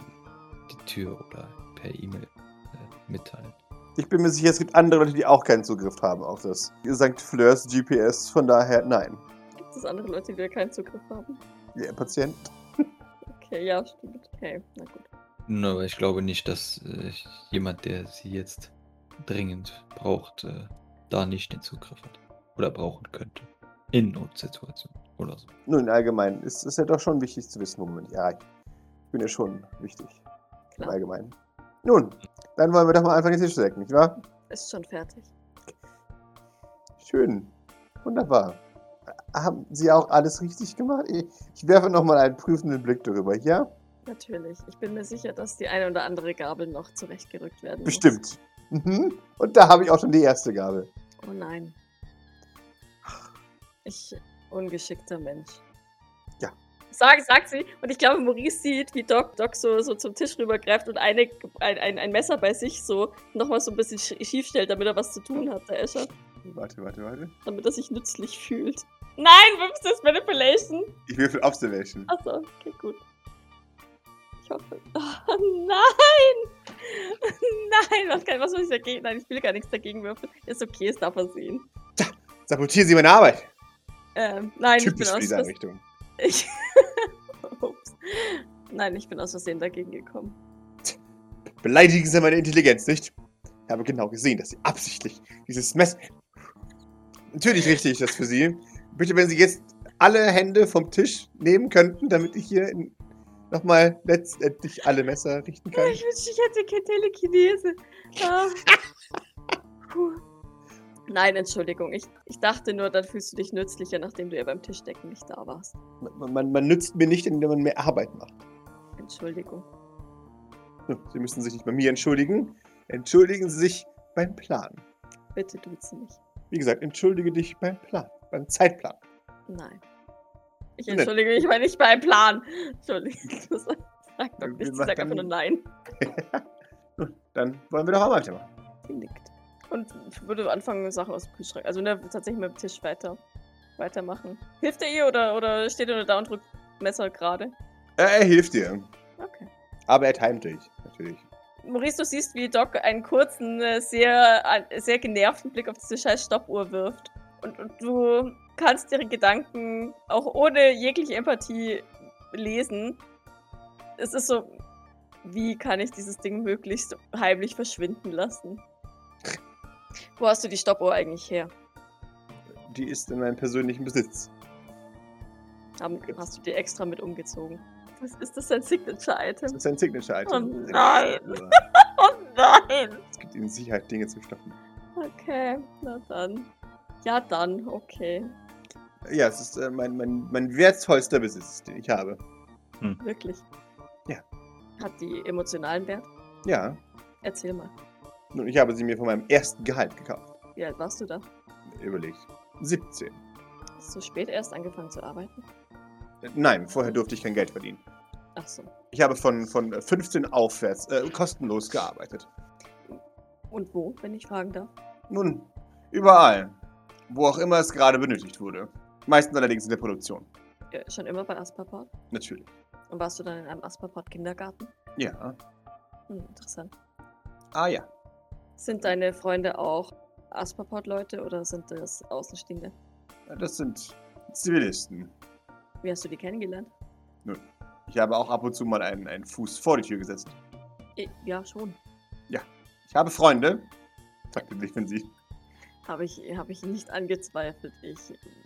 die Tür oder per E-Mail äh, mitteilen. Ich bin mir sicher, es gibt andere Leute, die auch keinen Zugriff haben auf das St. Fleurs GPS. Von daher, nein. Gibt es andere Leute, die da keinen Zugriff haben? Der Patient. Okay, ja, stimmt. Okay, na gut. Nun, aber ich glaube nicht, dass äh, jemand, der sie jetzt dringend braucht, äh, da nicht den Zugriff hat. Oder brauchen könnte. In Notsituationen oder so. Nun, allgemein ist es ja doch schon wichtig zu wissen, wo man mich erreicht. Ich bin ja schon wichtig. Im Klar. Allgemeinen. Nun, dann wollen wir doch mal einfach den Tisch decken, nicht wahr? Ist schon fertig. Schön. Wunderbar. Haben Sie auch alles richtig gemacht? Ich, ich werfe nochmal einen prüfenden Blick darüber, ja? Natürlich. Ich bin mir sicher, dass die eine oder andere Gabel noch zurechtgerückt werden Bestimmt. Mhm. Und da habe ich auch schon die erste Gabel. muss. Oh nein. Ich, ungeschickter Mensch. Ja. Sag, sag sie. Und ich glaube, Maurice sieht, wie Doc, Doc so, so zum Tisch rübergreift und eine, ein, ein, ein Messer bei sich so nochmal so ein bisschen sch- schief stellt, damit er was zu tun hat, der Escher. Warte, warte, warte. Damit er sich nützlich fühlt. Nein, wirfst das Manipulation? Ich würfel Observation. Achso, okay, gut. Ich hoffe. Oh, nein! Nein, was, kann, was muss ich dagegen? Nein, ich will gar nichts dagegen würfeln. Ist okay, es darf er sehen. Sabotieren Sie meine Arbeit. Ähm, nein, ich bin Typisch aus diese Versehen. Einrichtung. Ich Ups. Nein, ich bin aus Versehen dagegen gekommen. Beleidigen Sie meine Intelligenz, nicht? Ich habe genau gesehen, dass Sie absichtlich dieses Messer. Natürlich richte ich das für Sie. Bitte, wenn Sie jetzt alle Hände vom Tisch nehmen könnten, damit ich hier nochmal letztendlich alle Messer richten kann. Ich wünschte, ich hätte keine Telekinese. Ah. Puh. Nein, Entschuldigung. Ich, ich dachte nur, dann fühlst du dich nützlicher, nachdem du ja beim Tischdecken nicht da warst. Man, man, man nützt mir nicht, indem man mehr Arbeit macht. Entschuldigung. Sie müssen sich nicht bei mir entschuldigen. Entschuldigen Sie sich beim Plan. Bitte duze mich. Wie gesagt, entschuldige dich beim Plan, beim Zeitplan. Nein. Ich entschuldige mich, weil nicht beim Plan. Entschuldigung. Doch nichts. Ich machen- sag einfach nur nein. Nun, dann wollen wir doch auch weitermachen. Sie nickt. und würde anfangen, Sachen aus dem Kühlschrank. Also ne, tatsächlich mit dem Tisch weiter weitermachen. Hilft er ihr oder, oder steht er nur da und drückt Messer gerade? Äh, er hilft dir. Okay. Aber er timet dich, natürlich. Maurice, du siehst, wie Doc einen kurzen, äh, sehr, äh, sehr genervten Blick auf diese scheiß Stoppuhr wirft. Und, und du kannst ihre Gedanken auch ohne jegliche Empathie lesen. Es ist so, wie kann ich dieses Ding möglichst heimlich verschwinden lassen? Wo hast du die Stoppuhr eigentlich her? Die ist in meinem persönlichen Besitz. Haben, hast du dir extra mit umgezogen? Was ist das ein Signature-Item? Das ist ein Signature-Item. Oh nein. Oh nein! Es gibt ihnen Sicherheit, Dinge zu stoppen. Okay, na dann. Ja, dann, okay. Ja, es ist äh, mein, mein, mein wertvollster Besitz, den ich habe. Wirklich. Ja. Hat die emotionalen Wert? Ja. Erzähl mal. Nun, ich habe sie mir von meinem ersten Gehalt gekauft. Wie alt warst du da? Überlegt. 17. Hast du spät erst angefangen zu arbeiten? Äh, Nein, vorher durfte ich kein Geld verdienen. Ach so. Ich habe von, von 15 aufwärts äh, kostenlos gearbeitet. Und wo, wenn ich fragen darf? Nun, überall. Wo auch immer es gerade benötigt wurde. Meistens allerdings in der Produktion. Ja, schon immer bei Asperport? Natürlich. Und warst du dann in einem Asperport-Kindergarten? Ja. Hm, interessant. Ah ja. Sind deine Freunde auch Asperport-Leute oder sind das Außenstehende? Das sind Zivilisten. Wie hast du die kennengelernt? Ich habe auch ab und zu mal einen, einen Fuß vor die Tür gesetzt. Ja, schon. Ich habe Freunde. Sagte nicht, wenn sie. Habe ich, hab ich nicht angezweifelt. Ich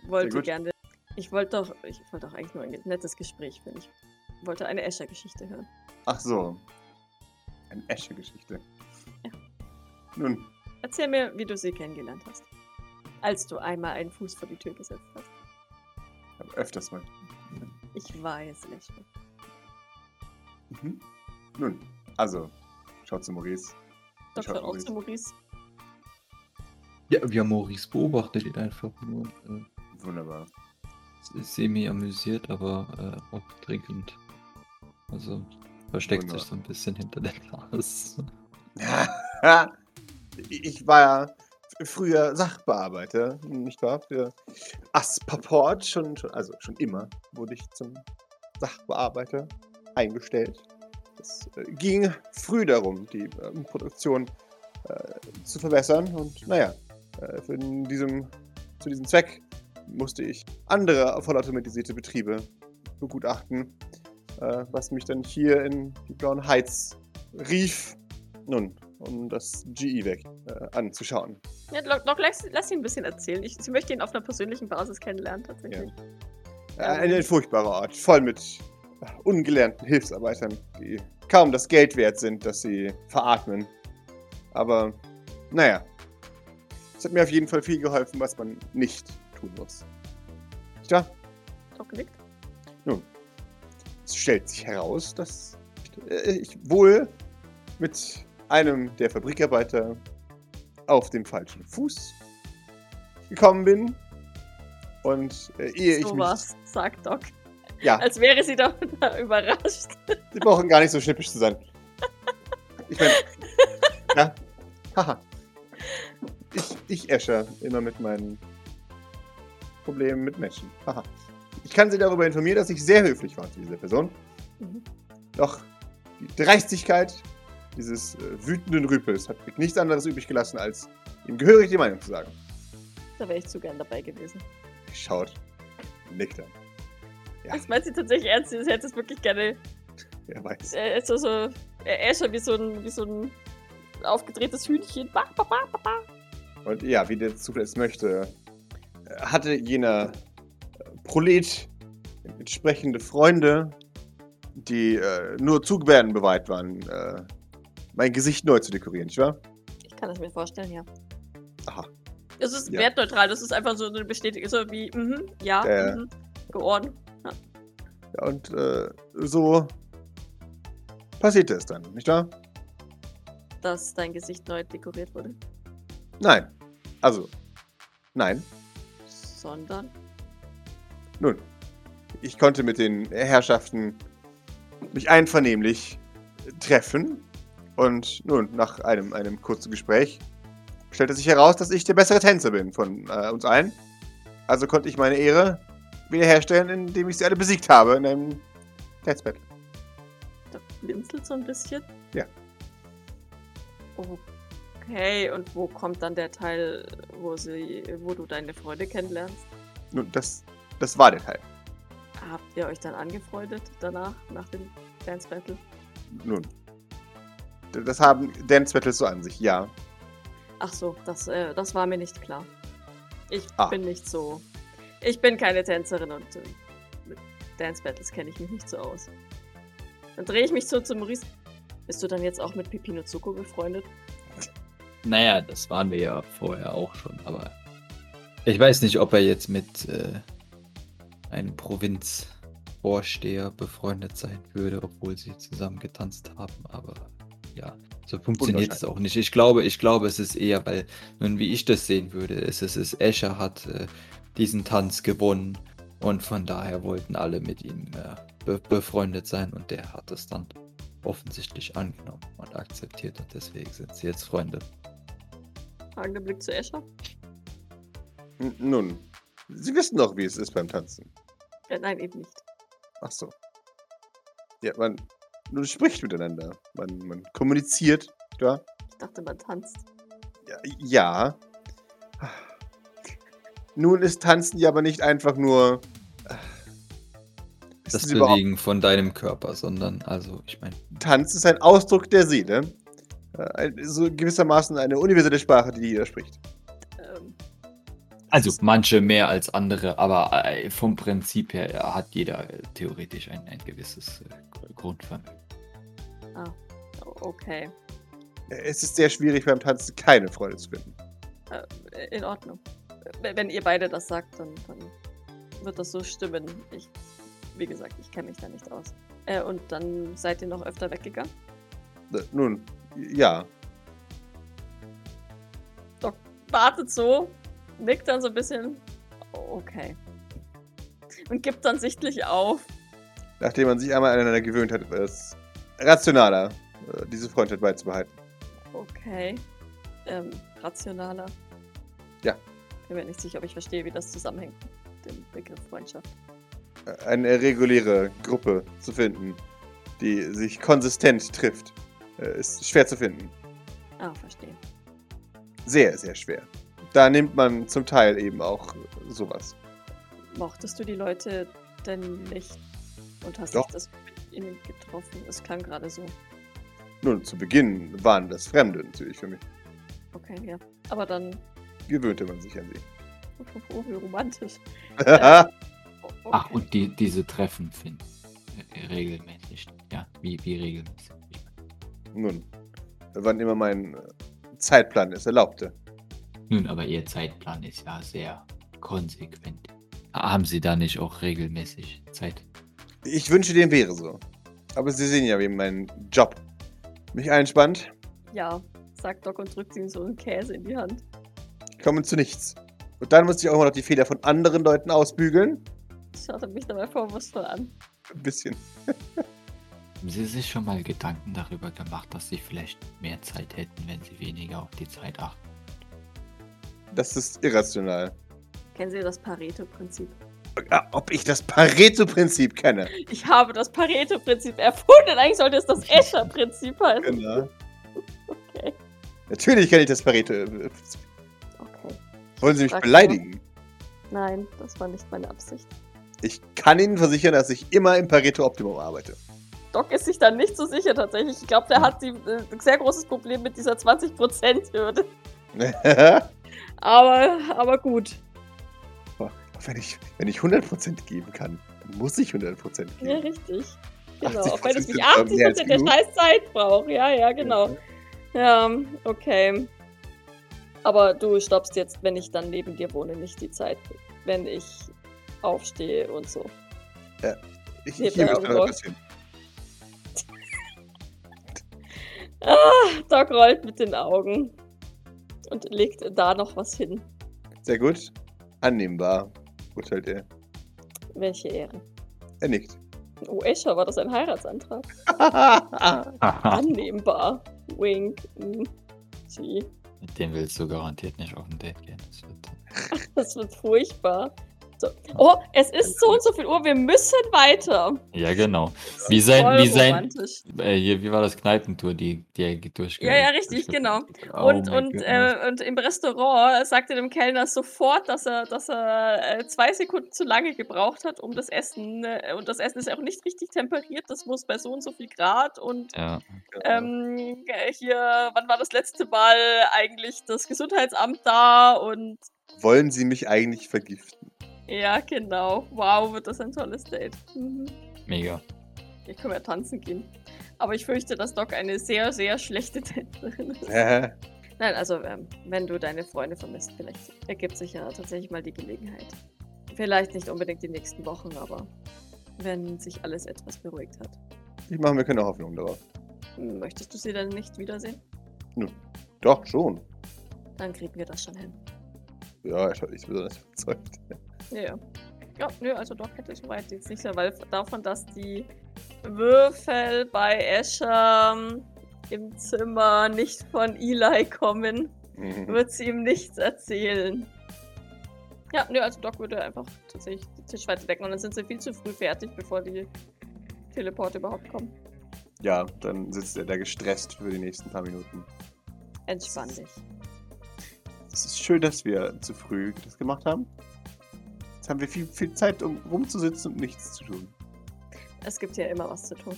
wollte gerne. Ich wollte doch, ich wollte doch eigentlich nur ein nettes Gespräch führen. Ich wollte eine Escher-Geschichte hören. Ach so. Eine Esche-Geschichte. Ja. Nun, Erzähl mir, wie du sie kennengelernt hast. Als du einmal einen Fuß vor die Tür gesetzt hast. aber öfters mal. Ich weiß, Lächeln. Mhm. Nun, also, schaut zu Maurice. Dr. Schaut auch zu Maurice. Ja, wir haben Maurice beobachtet ihn einfach nur. Äh, Wunderbar. semi amüsiert, aber äh, auch dringend. Also versteckt Wunderbar. sich so ein bisschen hinter der Glas. ich war ja früher Sachbearbeiter, nicht wahr? Für Aspaport, schon, schon, also schon immer wurde ich zum Sachbearbeiter eingestellt. Es äh, ging früh darum, die ähm, Produktion äh, zu verbessern und naja, äh, für diesem, zu diesem Zweck musste ich andere vollautomatisierte Betriebe begutachten, äh, was mich dann hier in die Blauen Heights rief. Nun, um das GE weg äh, anzuschauen. Ja, Doc, lass, lass ihn ein bisschen erzählen. Ich, sie möchte ihn auf einer persönlichen Basis kennenlernen, tatsächlich. Äh, ein, ein furchtbarer Ort, voll mit ungelernten Hilfsarbeitern, die kaum das Geld wert sind, das sie veratmen. Aber, naja, es hat mir auf jeden Fall viel geholfen, was man nicht tun muss. Wahr? Doc nickt. Es stellt sich heraus, dass äh, ich wohl mit einem der Fabrikarbeiter auf dem falschen Fuß gekommen bin. Und äh, ehe ich so mich. was, sagt Doc. Ja, Als wäre sie da überrascht. sie brauchen gar nicht so schnippisch zu sein. Ich meine. ja. Haha. Ich, Escher immer mit meinen Problemen mit Menschen. Haha. Ich kann Sie darüber informieren, dass ich sehr höflich war zu dieser Person. Mhm. Doch die Dreistigkeit dieses äh, wütenden Rüpels hat mich nichts anderes übrig gelassen, als ihm gehörig die Meinung zu sagen. Da wäre ich zu gern dabei gewesen. Schaut, nickt dann. Ja. Das meint sie tatsächlich ernst. Sie hätte es wirklich gerne. Wer weiß. Er ist so, so er ist schon wie so ein, wie so ein aufgedrehtes Hühnchen. Ba, ba, ba, ba, ba. Und ja, wie der Zufall es möchte, äh, hatte jener äh, Prolet entsprechende Freunde, die äh, nur zu Gebärden bereit waren, äh, mein Gesicht neu zu dekorieren, nicht wahr? Ich kann es mir vorstellen, ja. Aha. Es ist Ja. wertneutral. Das ist einfach so eine Bestätigung. So wie, mhm, ja, Ja, ja. mhm, geordnet. Ja, und äh, so passierte es dann, nicht wahr? Dass dein Gesicht neu dekoriert wurde. Nein. Also, nein. Sondern. Nun, ich konnte mit den Herrschaften mich einvernehmlich treffen und nun, nach einem, einem kurzen Gespräch stellte sich heraus, dass ich der bessere Tänzer bin von äh, uns allen. Also konnte ich meine Ehre wiederherstellen, indem ich sie alle besiegt habe in einem Dance Battle. Da blinzelt so ein bisschen. Ja. Okay, und wo kommt dann der Teil, wo sie, wo du deine Freunde kennenlernst? Nun, das, das war der Teil. Habt ihr euch dann angefreundet danach, nach dem Dance Battle? Nun. Das haben Dance Battles so an sich, ja. Ach so, das, äh, das war mir nicht klar. Ich Ah. bin nicht so. Ich bin keine Tänzerin und äh, mit Dance Battles kenne ich mich nicht so aus. Dann drehe ich mich so zum Maurice. Bist du dann jetzt auch mit Pipino Zuko befreundet? Naja, das waren wir ja vorher auch schon, aber ich weiß nicht, ob er jetzt mit äh, einem Provinzvorsteher befreundet sein würde, obwohl sie zusammen getanzt haben, aber ja, so funktioniert es auch nicht. Ich glaube, ich glaube, es ist eher, weil, nun wie ich das sehen würde, ist es Escher hat äh, diesen Tanz gewonnen und von daher wollten alle mit ihm äh, be befreundet sein und der hat es dann offensichtlich angenommen und akzeptiert und deswegen sind sie jetzt Freunde. Fragender Blick zu Escher. N nun. Sie wissen doch, wie es ist beim Tanzen. Äh, nein, eben nicht. Ach so. Ja, man, man spricht miteinander. Man, man kommuniziert, ja. Ich dachte, man tanzt. Ja, ja. Nun ist Tanzen ja aber nicht einfach nur. äh, das Bewegen von deinem Körper, sondern, also, ich meine, Tanz ist ein Ausdruck der Seele. Äh, So gewissermaßen eine universelle Sprache, die jeder spricht. Ähm, also manche mehr als andere, aber äh, vom Prinzip her hat jeder äh, theoretisch ein, ein gewisses äh, Grundvermögen. o- okay. Äh, Es ist sehr schwierig beim Tanzen keine Freude zu finden. Äh, in Ordnung. Äh, Wenn ihr beide das sagt, dann, dann wird das so stimmen. Ich, wie gesagt, ich kenne mich da nicht aus. Äh, und dann seid ihr noch öfter weggegangen? Äh, Nun, ja. Wartet so, nickt dann so ein bisschen. Okay. Und gibt dann sichtlich auf. Nachdem man sich einmal aneinander gewöhnt hat, war es rationaler, äh, diese Freundschaft beizubehalten. Okay. Ähm, rationaler. Ja. Bin mir nicht sicher, ob ich verstehe, wie das zusammenhängt mit dem Begriff Freundschaft. Äh, Eine reguläre Gruppe zu finden, die sich konsistent trifft, ist schwer zu finden. Ah, verstehe. Sehr, sehr schwer. Da nimmt man zum Teil eben auch äh, sowas. Mochtest du die Leute denn nicht und hast Doch. dich das mit ihnen getroffen? Es klang gerade so. Nun, zu Beginn waren das Fremde natürlich für mich. Okay, ja. Aber dann. Gewöhnte man sich an sie. Oh, wie romantisch. Oh, Ach, okay. und die, diese Treffen finden äh, regelmäßig. Ja, wie, wie regelmäßig. Nun, wann immer mein äh, Zeitplan es erlaubte. Nun, aber Ihr Zeitplan ist ja sehr konsequent. Haben Sie da nicht auch regelmäßig Zeit? Ich wünsche, dem wäre so. Aber Sie sehen ja, wie mein Job mich einspannt. Ja, sagt Doc und drückt ihm so einen Käse in die Hand. Ich komme zu nichts. Und dann muss ich auch immer noch die Fehler von anderen Leuten ausbügeln. Schaut er mich dabei vorwurfsvoll an. Ein bisschen. Haben Sie sich schon mal Gedanken darüber gemacht, dass Sie vielleicht mehr Zeit hätten, wenn Sie weniger auf die Zeit achten? Das ist irrational. Kennen Sie das Pareto-Prinzip? Ob ich das Pareto-Prinzip kenne? Ich habe das Pareto-Prinzip erfunden. Eigentlich sollte es das Escher-Prinzip heißen. Genau. Okay. Natürlich kenne ich das Pareto-Prinzip. Okay. Wollen Sie mich Sag beleidigen? Nein, das war nicht meine Absicht. Ich kann Ihnen versichern, dass ich immer im Pareto-Optimum arbeite. Doc ist sich dann nicht so sicher tatsächlich. Ich glaube, der hat die, äh, ein sehr großes Problem mit dieser 20%-Hürde. Aber, aber gut. wenn, ich, wenn ich 100% geben kann, dann muss ich 100% Ja, geben. richtig. Genau. 80% Auch wenn es nicht aber mehr als 80% der scheiß Zeit braucht. Ja, ja, genau. Ja, okay. Aber du stoppst jetzt, wenn ich dann neben dir wohne, nicht die Zeit, wenn ich aufstehe und so. Ich, Nee, ich hier Ah, Doc rollt mit den Augen und legt da noch was hin. Sehr gut. Annehmbar, urteilt er. Welche Ehre. Er nickt. Oh, Escher, war das ein Heiratsantrag? Aha. Annehmbar. Wink. Sie. Mit dem willst du garantiert nicht auf ein Date gehen. Das wird Das wird furchtbar. So. Oh, es ist so und so viel Uhr, wir müssen weiter. ja, genau. Wie sein- wie sein-. Äh, hier, wie war das Kneipentour, die, die er durchge... Ja, ja, richtig, genau. Oh Und, mein und, äh, und im Restaurant sagte dem Kellner sofort, dass er, dass er äh, zwei Sekunden zu lange gebraucht hat, um das Essen. Äh, und das Essen ist ja auch nicht richtig temperiert. Das muss bei so und so viel Grad. Und ja. ähm, äh, hier, wann war das letzte Mal eigentlich das Gesundheitsamt da? Und Wollen Sie mich eigentlich vergiften? Ja, genau. Wow, wird das ein tolles Date. Mhm. Mega. Ich kann ja tanzen gehen. Aber ich fürchte, dass Doc eine sehr, sehr schlechte Tänzerin ist. Hä? Nein, also ähm, wenn du deine Freunde vermisst, vielleicht ergibt sich ja tatsächlich mal die Gelegenheit. Vielleicht nicht unbedingt die nächsten Wochen, aber wenn sich alles etwas beruhigt hat. Ich mache mir keine Hoffnung darauf. Möchtest du sie dann nicht wiedersehen? Doch, schon. Dann kriegen wir das schon hin. Ja, ich bin nicht besonders überzeugt. Ja, ja. Ja, nö, also Doc hätte soweit jetzt nicht mehr, weil davon, dass die Würfel bei Escher ähm, im Zimmer nicht von Eli kommen, Mhm. wird sie ihm nichts erzählen. Ja, nö, also Doc würde einfach tatsächlich die Tischweite decken und dann sind sie viel zu früh fertig, bevor die Teleporte überhaupt kommen. Ja, dann sitzt er da gestresst für die nächsten paar Minuten. Entspann dich. Es ist schön, dass wir zu früh das gemacht haben. Jetzt haben wir viel, viel Zeit, um rumzusitzen und nichts zu tun. Es gibt ja immer was zu tun.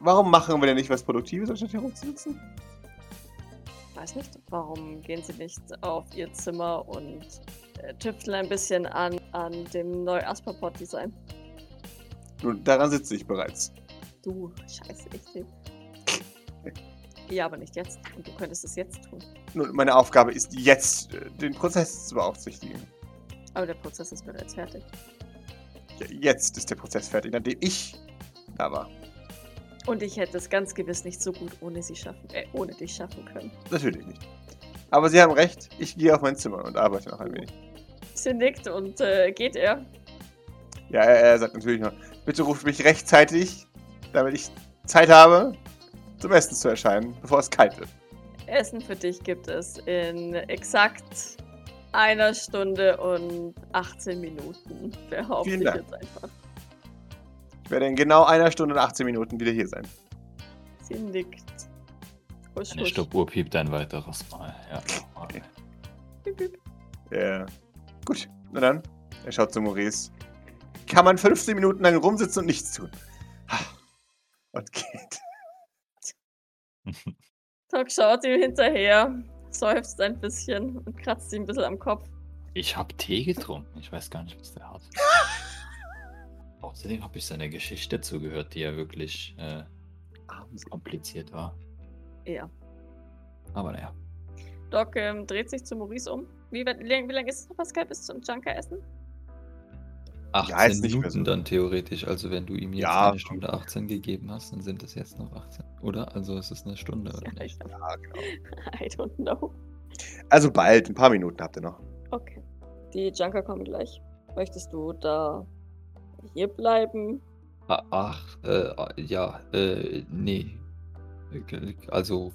Warum machen wir denn nicht was Produktives, anstatt hier rumzusitzen? Weiß nicht, warum gehen sie nicht auf ihr Zimmer und äh, tüfteln ein bisschen an, an dem Neu-Asperpot-Design? Nun, daran sitze ich bereits. Du, scheiße, ich sehe. Ja, aber nicht jetzt. Und du könntest es jetzt tun. Nun, meine Aufgabe ist jetzt, äh, den Prozess zu beaufsichtigen. Aber der Prozess ist bereits fertig. Ja, jetzt ist der Prozess fertig, nachdem ich da war. Und ich hätte es ganz gewiss nicht so gut ohne sie schaffen, äh, ohne dich schaffen können. Natürlich nicht. Aber Sie haben recht, ich gehe auf mein Zimmer und arbeite noch ein wenig. Sie nickt und äh, geht er. Ja, er, er sagt natürlich noch, bitte ruft mich rechtzeitig, damit ich Zeit habe, zum Essen zu erscheinen, bevor es kalt wird. Essen für dich gibt es in exakt einer Stunde und 18 Minuten. Behaupte Vielen ich Dank. jetzt einfach. Ich werde in genau einer Stunde und 18 Minuten wieder hier sein. Sie nickt. Husch, Eine husch. Stoppuhr piept ein weiteres Mal. Ja. Okay. Ja. Gut, na dann. Er schaut zu Maurice. Kann man 15 Minuten lang rumsitzen und nichts tun? Und geht. Doc schaut ihm hinterher, seufzt ein bisschen und kratzt ihm ein bisschen am Kopf. Ich habe Tee getrunken. Ich weiß gar nicht, was der hat. Außerdem habe ich seiner Geschichte zugehört, die ja wirklich äh, kompliziert war. Ja. Aber naja. Doc ähm, dreht sich zu Maurice um. Wie, wie, wie lange ist es noch, Pascal, bis zum Junker-Essen? 18 Ja, Minuten so. dann theoretisch. Also wenn du ihm jetzt Ja. eine Stunde 18 gegeben hast, dann sind es jetzt noch 18. Oder? Also es ist eine Stunde, oder Ja, ich nicht? Ja, genau. I don't know. Also bald, ein paar Minuten habt ihr noch. Okay. Die Junker kommen gleich. Möchtest du da hier bleiben? Ah, Ach, äh, ja, äh, nee. Also,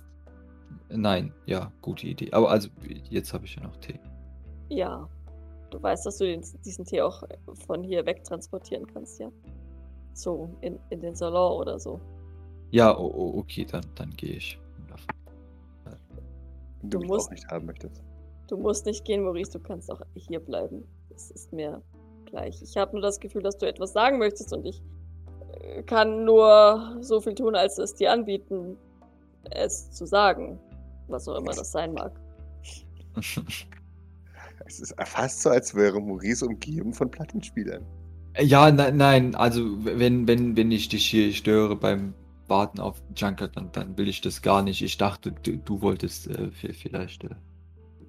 nein, ja, gute Idee. Aber also, jetzt habe ich ja noch Tee. Ja. Du weißt, dass du den, diesen Tee auch von hier wegtransportieren kannst, ja? So, in, in den Salon oder so. Ja, oh, oh, okay, dann, dann gehe ich. Wenn Du du mich musst- auch nicht haben möchtest. Du musst nicht gehen, Maurice, du kannst auch hier bleiben. Das ist mir gleich. Ich habe nur das Gefühl, dass du etwas sagen möchtest und ich äh, kann nur so viel tun, als es dir anbieten, es zu sagen. Was auch immer das sein mag. Es ist fast so, als wäre Maurice umgeben von Plattenspielern. Ja, nein, nein, also wenn, wenn, wenn ich dich hier störe beim Warten auf Junker, dann, dann will ich das gar nicht. Ich dachte, du, du wolltest äh, vi- vielleicht äh,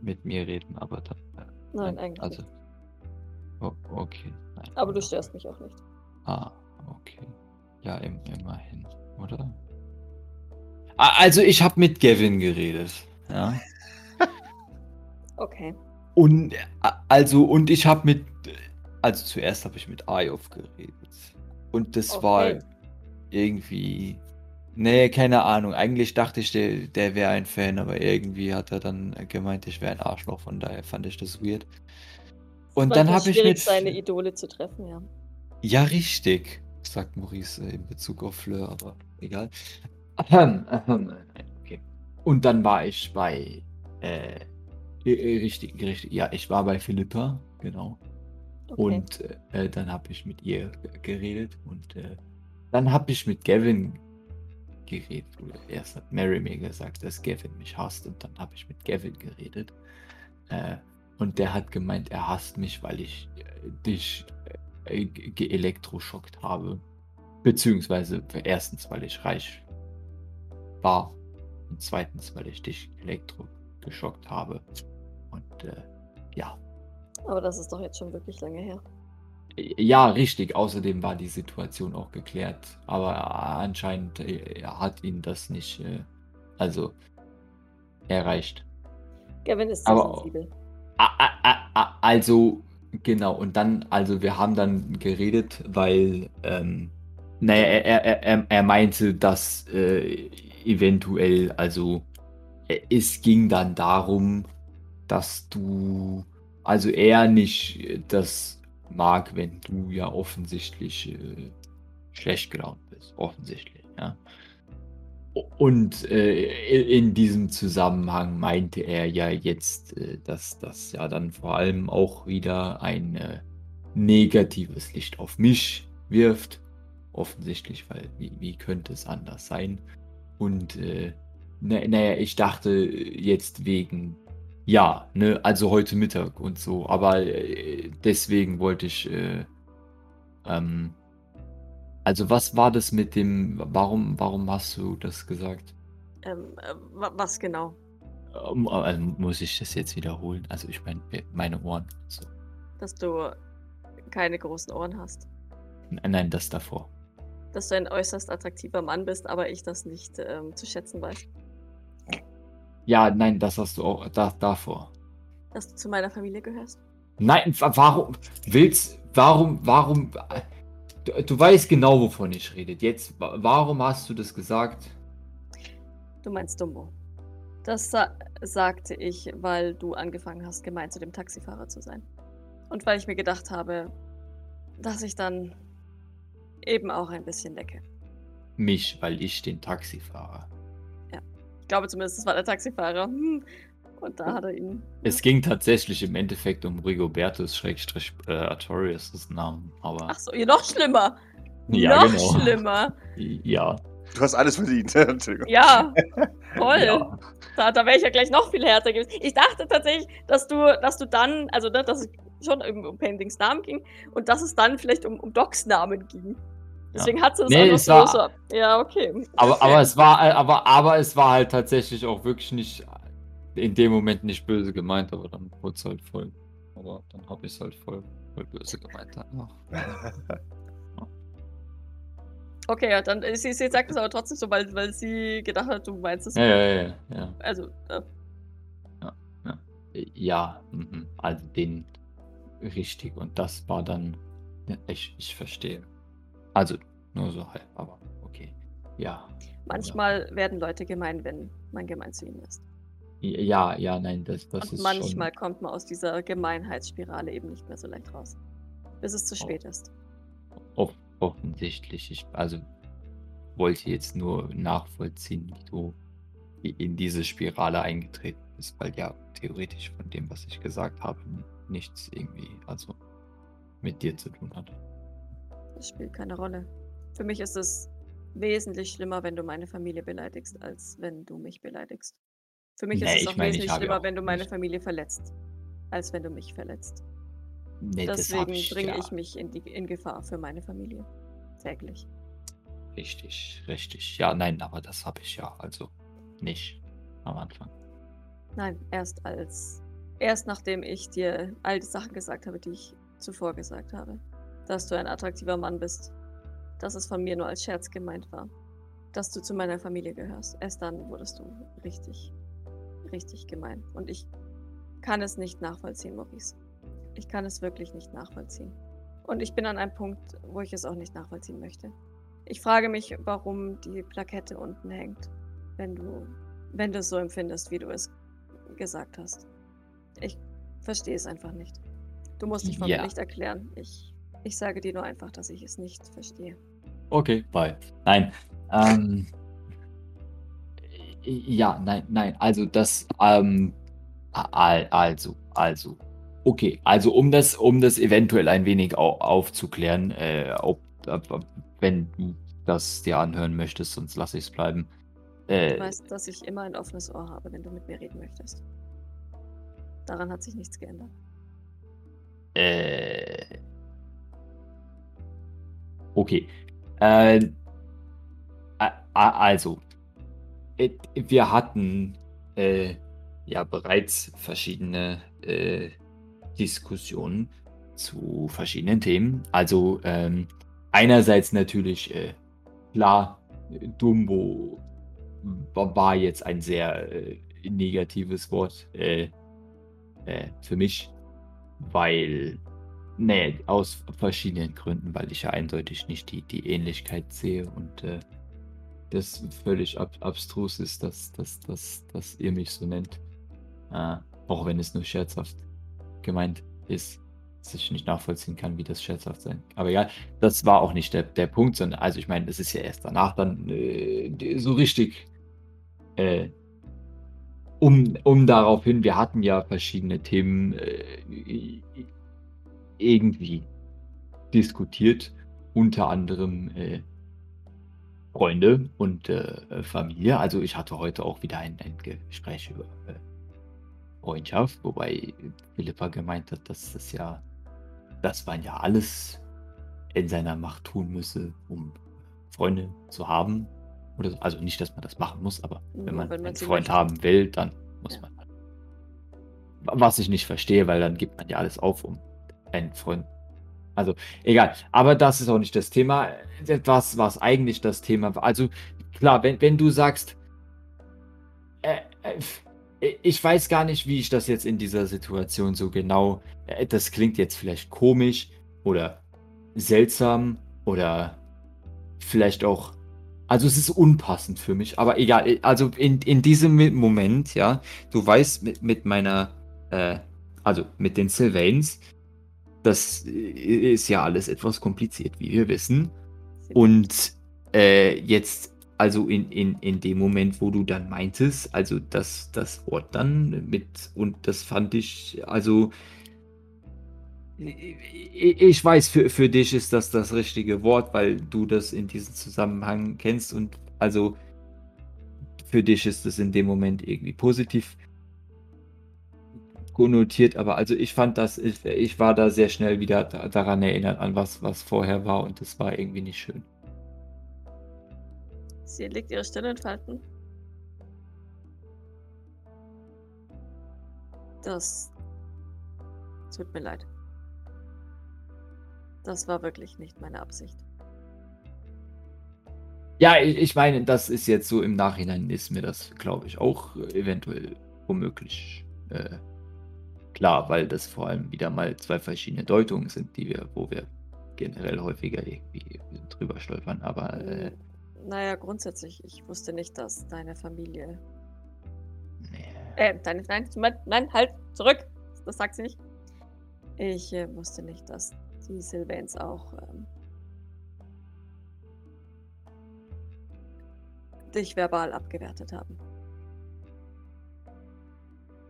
mit mir reden, aber dann. Äh, Nein, eigentlich also, nicht. Oh, okay. Nein, Aber du störst mich auch nicht. Ah, okay. Ja, im, immerhin, oder? Ah, Also ich habe mit Gavin geredet, ja. Okay. Und äh, also und ich habe mit also zuerst habe ich mit Ayov geredet und das war Okay. irgendwie Nee, keine Ahnung. Eigentlich dachte ich, der, der wäre ein Fan, aber irgendwie hat er dann gemeint, ich wäre ein Arschloch. Von daher fand ich das weird. Und dann habe ich mit. seine Idole zu treffen, ja. Ja, richtig, sagt Maurice äh, in Bezug auf Fleur, aber egal. Okay. Und dann war ich bei. Äh, richtig, richtig. Ja, ich war bei Philippa, genau. Okay. Und äh, dann habe ich mit ihr geredet und äh, dann habe ich mit Gavin geredet. Erst hat Mary mir gesagt, dass Gavin mich hasst und dann habe ich mit Gavin geredet. Äh, und der hat gemeint, er hasst mich, weil ich äh, dich äh, geelektroschockt habe. Beziehungsweise erstens, weil ich reich war. Und zweitens, weil ich dich elektrogeschockt habe. Und äh, ja. Aber das ist doch jetzt schon wirklich lange her. Ja, richtig. Außerdem war die Situation auch geklärt. Aber anscheinend äh, hat ihn das nicht, äh, also erreicht. Gavin ist sehr sensibel. Also, genau. Und dann, also wir haben dann geredet, weil, ähm, naja, er, er, er, er meinte, dass äh, eventuell, also es ging dann darum, dass du, also er nicht das mag, wenn du ja offensichtlich äh, schlecht gelaunt bist. Offensichtlich, ja. Und äh, in diesem Zusammenhang meinte er ja jetzt, äh, dass das ja dann vor allem auch wieder ein äh, negatives Licht auf mich wirft. Offensichtlich, weil wie, wie könnte es anders sein? Und äh, na, naja, ich dachte jetzt wegen ja, ne, also heute Mittag und so. Aber äh, deswegen wollte ich. Äh, ähm, also was war das mit dem? Warum, warum hast du das gesagt? Ähm, äh, was genau? Ähm, also muss ich das jetzt wiederholen? Also ich meine meine Ohren. So. Dass du keine großen Ohren hast. Nein, nein, das davor. Dass du ein äußerst attraktiver Mann bist, aber ich das nicht ähm, zu schätzen weiß. Ja, nein, das hast du auch da, davor. Dass du zu meiner Familie gehörst? Nein, warum willst, warum, warum, du, du weißt genau, wovon ich rede. Jetzt, warum hast du das gesagt? Du meinst Dumbo. Das sa sagte ich, weil du angefangen hast, gemein zu dem Taxifahrer zu sein. Und weil ich mir gedacht habe, dass ich dann eben auch ein bisschen lecke. Mich, weil ich den Taxifahrer. Ich glaube zumindest, das war der Taxifahrer. Hm. Und da hat er ihn. Es ging tatsächlich im Endeffekt um Rigobertus Schrägstrich äh, Artorius' Namen. Aber Ach so, noch schlimmer. Ja, noch genau. schlimmer. Ja. Du hast alles verdient. ja, toll. Ja. Da, da wäre ich ja gleich noch viel härter gewesen. Ich dachte tatsächlich, dass du, dass du dann, also ne, dass es schon um Pendings Namen ging und dass es dann vielleicht um, um Docs Namen ging. Deswegen hat sie es nee, auch es war, so. Ja, okay. Aber, aber, es war, aber, aber es war halt tatsächlich auch wirklich nicht in dem Moment nicht böse gemeint, aber dann wurde es halt voll. Aber dann habe ich es halt voll, voll böse gemeint. Okay, ja, dann sie, sie sagt es aber trotzdem so, weil, weil sie gedacht hat, du meinst es. Ja, ja, ja, ja. Also, ja. Ja, ja. ja mhm. also den richtig. Und das war dann. Ich, ich verstehe. Also nur so halb, aber okay. Ja. Manchmal ja. werden Leute gemein, wenn man gemein zu ihnen ist. Ja, ja, nein, das, das Und ist manchmal schon... kommt man aus dieser Gemeinheitsspirale eben nicht mehr so leicht raus. Bis es zu oh. spät ist. Off offensichtlich. Ich, also wollte jetzt nur nachvollziehen, wie du in diese Spirale eingetreten bist, weil ja theoretisch von dem, was ich gesagt habe, nichts irgendwie, also mit dir zu tun hat. Das spielt keine Rolle. Für mich ist es wesentlich schlimmer, wenn du meine Familie beleidigst, als wenn du mich beleidigst. Für mich nee, ist es auch meine, wesentlich schlimmer, wenn du meine nicht. Familie verletzt, als wenn du mich verletzt. Nee, Deswegen ich, bringe ja. ich mich in, die, in Gefahr für meine Familie. Täglich. Richtig, richtig. Ja, nein, aber das habe ich ja also nicht am Anfang. Nein, erst als. Erst nachdem ich dir all die Sachen gesagt habe, die ich zuvor gesagt habe dass du ein attraktiver Mann bist. Dass es von mir nur als Scherz gemeint war. Dass du zu meiner Familie gehörst. Erst dann wurdest du richtig, richtig gemein. Und ich kann es nicht nachvollziehen, Maurice. Ich kann es wirklich nicht nachvollziehen. Und ich bin an einem Punkt, wo ich es auch nicht nachvollziehen möchte. Ich frage mich, warum die Plakette unten hängt, wenn du, wenn du es so empfindest, wie du es gesagt hast. Ich verstehe es einfach nicht. Du musst dich von Ja. mir nicht erklären. Ich, ich sage dir nur einfach, dass ich es nicht verstehe. Okay, bye. Nein. Ähm, ja, nein, nein. Also das, ähm, al- also, also. Okay, also um das, um das eventuell ein wenig au aufzuklären, äh, ob, ob, wenn du das dir anhören möchtest, sonst lasse ich es bleiben. Du Äh, weißt, dass ich immer ein offenes Ohr habe, wenn du mit mir reden möchtest. Daran hat sich nichts geändert. Äh. Okay. Äh, also, äh, wir hatten äh, ja bereits verschiedene äh, Diskussionen zu verschiedenen Themen. Also ähm, einerseits natürlich äh, klar, Dumbo wa- war jetzt ein sehr äh, negatives Wort äh, für mich weil, nee, aus verschiedenen Gründen, weil ich ja eindeutig nicht die, die Ähnlichkeit sehe und äh, das völlig ab, abstrus ist, dass, dass, dass, dass ihr mich so nennt. Äh, auch wenn es nur scherzhaft gemeint ist, dass ich nicht nachvollziehen kann, wie das scherzhaft sein. Aber ja, das war auch nicht der, der Punkt, sondern, also ich meine, es ist ja erst danach dann äh, so richtig äh, um, um darauf hin, wir hatten ja verschiedene Themen äh, irgendwie diskutiert, unter anderem äh, Freunde und äh, Familie. Also ich hatte heute auch wieder ein, ein Gespräch über äh, Freundschaft, wobei Philippa gemeint hat, dass das ja, dass man ja alles in seiner Macht tun müsse, um Freunde zu haben. Oder so. Also nicht, dass man das machen muss, aber wenn man wenn man einen Freund haben will, dann muss Ja. man. halt. Was ich nicht verstehe, weil dann gibt man ja alles auf, um einen Freund. Also egal. Aber das ist auch nicht das Thema. Etwas, was eigentlich das Thema war. Also klar, wenn, wenn du sagst, äh, äh, ich weiß gar nicht, wie ich das jetzt in dieser Situation so genau. Äh, das klingt jetzt vielleicht komisch oder seltsam oder vielleicht auch. Also es ist unpassend für mich, aber egal. Also in, in diesem Moment, ja, du weißt mit, mit meiner, äh, also mit den Sylvains, das äh, ist ja alles etwas kompliziert, wie wir wissen. Und äh, jetzt, also in, in, in dem Moment, wo du dann meintest, also das, das Wort dann mit, und das fand ich, also ich ich weiß, für, für dich ist das das richtige Wort, weil du das in diesem Zusammenhang kennst. Und also für dich ist es in dem Moment irgendwie positiv konnotiert, aber also ich fand das, ich, ich war da sehr schnell wieder da, daran erinnert, an was, was vorher war und das war irgendwie nicht schön. Sie legt ihre Stirn in Falten. Das tut mir leid. Das war wirklich nicht meine Absicht. Ja, ich, ich meine, das ist jetzt so im Nachhinein ist mir das, glaube ich, auch eventuell womöglich äh, klar, weil das vor allem wieder mal zwei verschiedene Deutungen sind, die wir, wo wir generell häufiger irgendwie drüber stolpern. Aber äh, Naja, grundsätzlich, ich wusste nicht, dass deine Familie. nee. Äh, deine, nein, nein, halt, zurück! Das sagt sie nicht. Ich äh, wusste nicht, dass die Sylvains auch ähm, dich verbal abgewertet haben.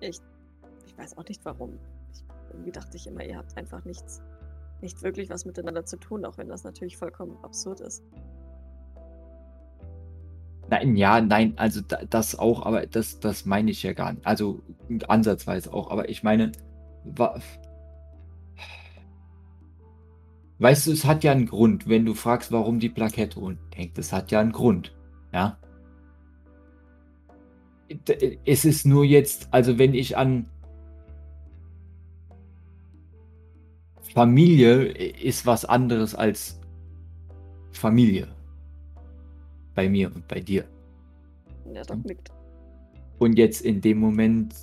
Ich, weiß auch nicht warum. Ich, irgendwie dachte ich immer, ihr habt einfach nichts, nicht wirklich was miteinander zu tun, auch wenn das natürlich vollkommen absurd ist. Nein, ja, nein, also da, das auch, aber das, das meine ich ja gar nicht. Also ansatzweise auch, aber ich meine, weißt du, es hat ja einen Grund, wenn du fragst, warum die Plakette unten hängt. Das hat ja einen Grund, ja. D- Es ist nur jetzt, also wenn ich an Familie ist was anderes als Familie. Bei mir und bei dir. Ja, doch Hm. nickt. Und jetzt in dem Moment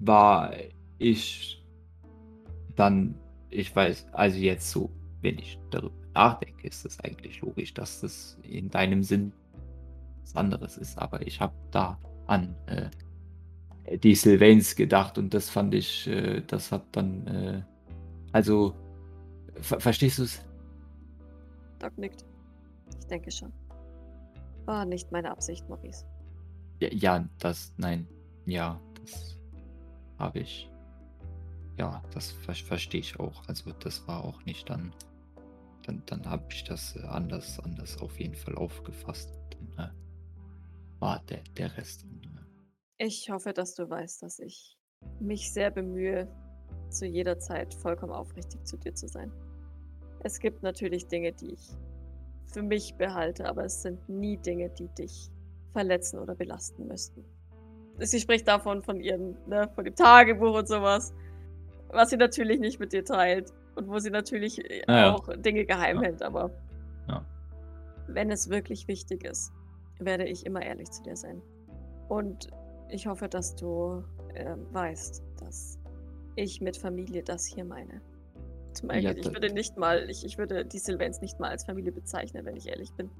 war ich dann, ich weiß, also jetzt so, wenn ich darüber nachdenke, ist es eigentlich logisch, dass das in deinem Sinn was anderes ist. Aber ich habe da an äh, die Sylvains gedacht und das fand ich, äh, das hat dann, äh, also, ver verstehst du es? Doc nickt. Ich denke schon. War nicht meine Absicht, Maurice. Ja, ja das, nein, ja, das habe ich. Ja, das ver verstehe ich auch. Also das war auch nicht dann, dann, dann habe ich das äh, anders, anders auf jeden Fall aufgefasst. Dann, äh, war der, der Rest. Äh, ich hoffe, dass du weißt, dass ich mich sehr bemühe, zu jeder Zeit vollkommen aufrichtig zu dir zu sein. Es gibt natürlich Dinge, die ich für mich behalte, aber es sind nie Dinge, die dich verletzen oder belasten müssten. Sie spricht davon von ihren, ne, von dem Tagebuch und sowas, was sie natürlich nicht mit dir teilt und wo sie natürlich ja, auch Dinge geheim ja. hält, aber ja. wenn es wirklich wichtig ist, werde ich immer ehrlich zu dir sein. Und ich hoffe, dass du äh, weißt, dass ich mit Familie das hier meine. Zum Beispiel, ja, ich würde nicht mal, ich, ich würde die Sylvains nicht mal als Familie bezeichnen, wenn ich ehrlich bin.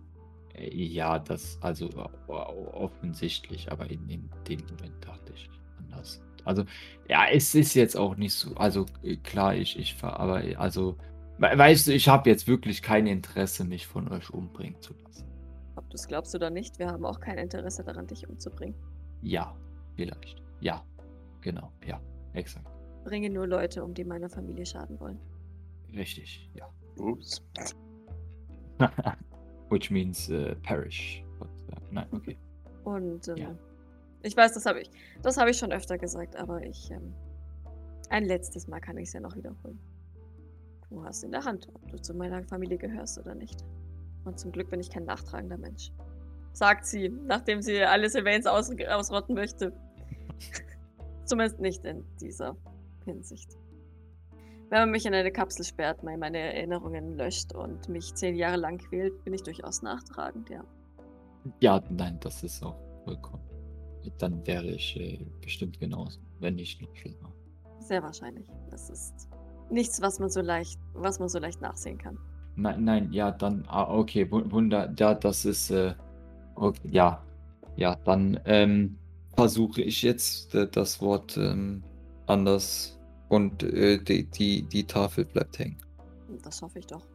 Äh, ja, das, also offensichtlich, aber in, in dem Moment dachte ich anders. Also, ja, es ist jetzt auch nicht so, also äh, klar, ich, ich, aber, also, weißt du, ich habe jetzt wirklich kein Interesse, mich von euch umbringen zu lassen. Ob du es glaubst oder nicht, wir haben auch kein Interesse daran, dich umzubringen. Ja, vielleicht. Ja, genau, ja, exakt. Bringe nur Leute um, die meiner Familie schaden wollen. Richtig, ja. Ups. Which means uh, perish. But, uh, nein, okay. Und ähm, ja. ich weiß, das habe ich, das habe ich schon öfter gesagt, aber ich, ähm, ein letztes Mal kann ich es ja noch wiederholen. Du hast in der Hand, ob du zu meiner Familie gehörst oder nicht. Und zum Glück bin ich kein nachtragender Mensch. Sagt sie, nachdem sie alle Sylvains aus ausrotten möchte. Zumindest nicht in dieser Hinsicht. Wenn man mich in eine Kapsel sperrt, meine Erinnerungen löscht und mich zehn Jahre lang quält, bin ich durchaus nachtragend, ja. Ja, nein, das ist auch vollkommen. Dann wäre ich äh, bestimmt genauso, wenn nicht noch schlimmer. Sehr wahrscheinlich. Das ist nichts, was man so leicht, was man so leicht nachsehen kann. Nein, nein, ja, dann, ah, okay, Wunder, ja, das ist, äh, okay, ja, ja, dann ähm, versuche ich jetzt äh, das Wort ähm, anders und äh, die, die, die Tafel bleibt hängen. Das hoffe ich doch.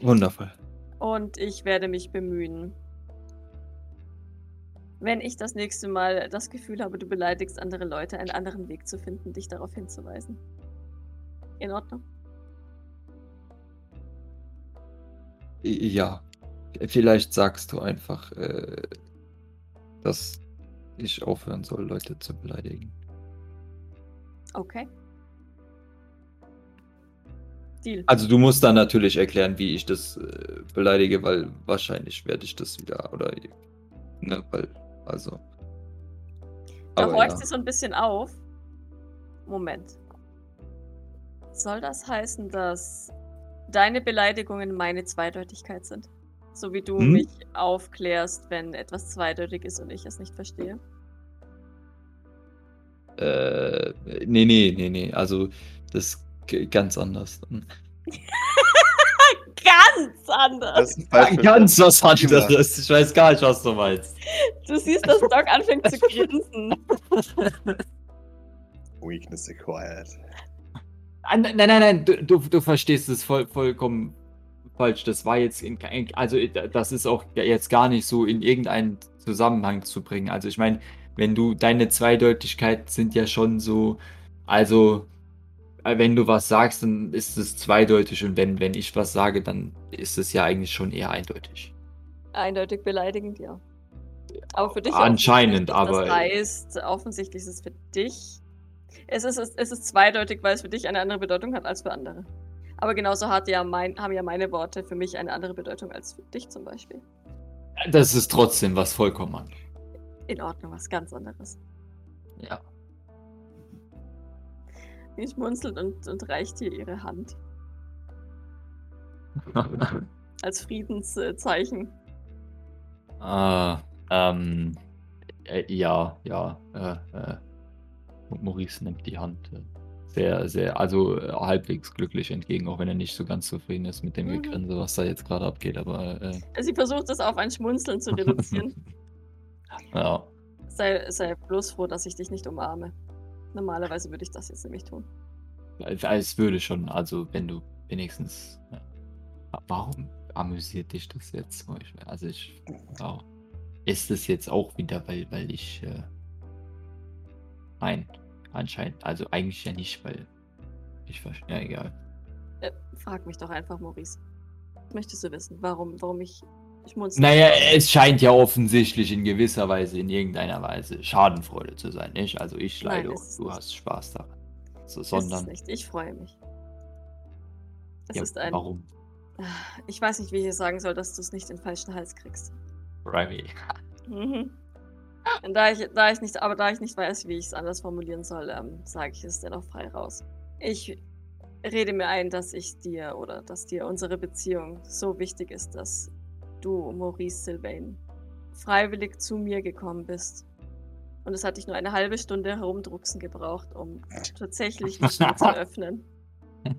Wundervoll. Und ich werde mich bemühen. Wenn ich das nächste Mal das Gefühl habe, du beleidigst andere Leute, einen anderen Weg zu finden, dich darauf hinzuweisen. In Ordnung? Ja. Vielleicht sagst du einfach, äh, dass ich aufhören soll, Leute zu beleidigen. Okay. Deal. Also du musst dann natürlich erklären, wie ich das äh, beleidige, weil wahrscheinlich werde ich das wieder oder ne, weil also. Da horcht ja. sie so ein bisschen auf. Moment. Soll das heißen, dass deine Beleidigungen meine Zweideutigkeit sind? So wie du hm? mich aufklärst, wenn etwas zweideutig ist und ich es nicht verstehe? Äh, nee, nee, nee, nee. Also das ganz anders. ganz anders. ganz was anderes. Ich weiß gar nicht, was du meinst. Du siehst, dass Doc anfängt zu grinsen. Weakness acquired. Ah, nein, nein, nein, du, du, du verstehst es voll, vollkommen falsch. Das war jetzt in, also das ist auch jetzt gar nicht so in irgendeinen Zusammenhang zu bringen. Also ich meine, wenn du deine Zweideutigkeit sind ja schon so, also äh, wenn du was sagst, dann ist es zweideutig und wenn, wenn ich was sage, dann ist es ja eigentlich schon eher eindeutig. Eindeutig beleidigend, ja. Aber für dich anscheinend, aber das heißt, offensichtlich ist es für dich. Es ist, es ist zweideutig, weil es für dich eine andere Bedeutung hat als für andere. Aber genauso hat ja mein, haben ja meine Worte für mich eine andere Bedeutung als für dich zum Beispiel. Das ist trotzdem was vollkommen anderes. In Ordnung, was ganz anderes. Ja. Sie schmunzelt und, und reicht dir ihre Hand. Als Friedenszeichen. Ah, ähm, äh, ja, ja, äh, äh, Maurice nimmt die Hand, äh, sehr, sehr, also äh, halbwegs glücklich entgegen, auch wenn er nicht so ganz zufrieden ist mit dem Mhm. Gegrinse, was da jetzt gerade abgeht, aber äh, Sie versucht es auf ein Schmunzeln zu reduzieren. ja. sei, sei bloß froh, dass ich dich nicht umarme. Normalerweise würde ich das jetzt nämlich tun. Es würde schon, also wenn du wenigstens. Ja. Warum amüsiert dich das jetzt? Also ich. Wow. Ist es jetzt auch wieder, weil, weil ich. Äh, nein, anscheinend. Also eigentlich ja nicht, weil. Ich verstehe. Ja, egal. Äh, frag mich doch einfach, Maurice. Möchtest du wissen, warum, warum ich? Naja, es scheint ja offensichtlich in gewisser Weise, in irgendeiner Weise Schadenfreude zu sein, nicht? Also ich Nein, leide ist und du nicht. hast Spaß daran. So, sondern. nicht. Ich freue mich. Es Ja, ist ein. warum? Ich weiß nicht, wie ich es sagen soll, dass du es nicht in den falschen Hals kriegst. Remy. Mhm. Und da ich, da ich nicht, aber da ich nicht weiß, wie ich es anders formulieren soll, ähm, sage ich es dennoch frei raus. Ich rede mir ein, dass ich dir oder dass dir unsere Beziehung so wichtig ist, dass du, Maurice Sylvain, freiwillig zu mir gekommen bist. Und es hat dich nur eine halbe Stunde herumdrucksen gebraucht, um tatsächlich die Tür zu öffnen.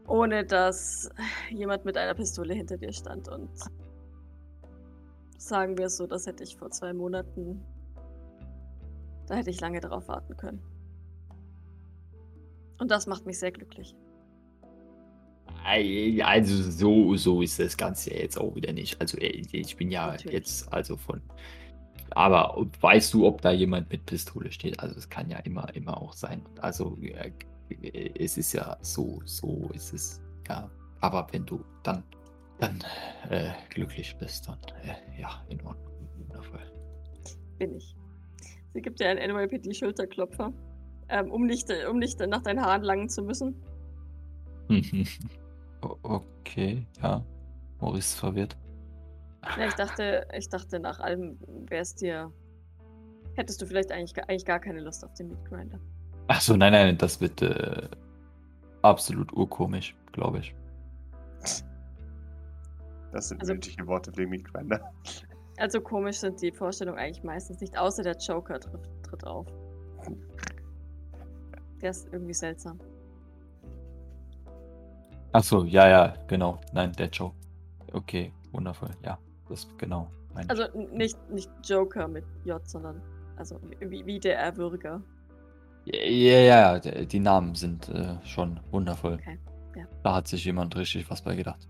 Ohne dass jemand mit einer Pistole hinter dir stand. Und sagen wir es so, das hätte ich vor zwei Monaten. Da hätte ich lange darauf warten können. Und das macht mich sehr glücklich. Also so, so ist das Ganze ja jetzt auch wieder nicht. Also ich bin ja Natürlich. jetzt also von. Aber weißt du, ob da jemand mit Pistole steht? Also es kann ja immer, immer auch sein. Also äh, es ist ja so, so ist es. Ja. Aber wenn du dann, dann äh, glücklich bist, dann äh, ja, in Ordnung. Wundervoll. Bin ich. Sie gibt dir einen NYPD-Schulterklopfer, ähm, um, nicht, um nicht nach deinen Haaren langen zu müssen. O- okay, ja. Maurice ist verwirrt. Ja, ich dachte, ich dachte, nach allem wäre es dir. Hättest du vielleicht eigentlich, gar- eigentlich gar keine Lust auf den Meat Grinder. Achso, nein, nein, das wird äh, absolut urkomisch, glaube ich. Das sind Also- nötige Worte für den Meat Grinder. Also komisch sind die Vorstellungen eigentlich meistens nicht, außer der Joker tritt, tritt auf. Der ist irgendwie seltsam. Achso, ja, ja, genau. Nein, der Joke. Okay, wundervoll. Ja, das genau. Also nicht, nicht Joker mit J, sondern also wie, wie der Erwürger. Ja, ja, ja, die Namen sind äh, schon wundervoll. Okay, ja. Da hat sich jemand richtig was bei gedacht.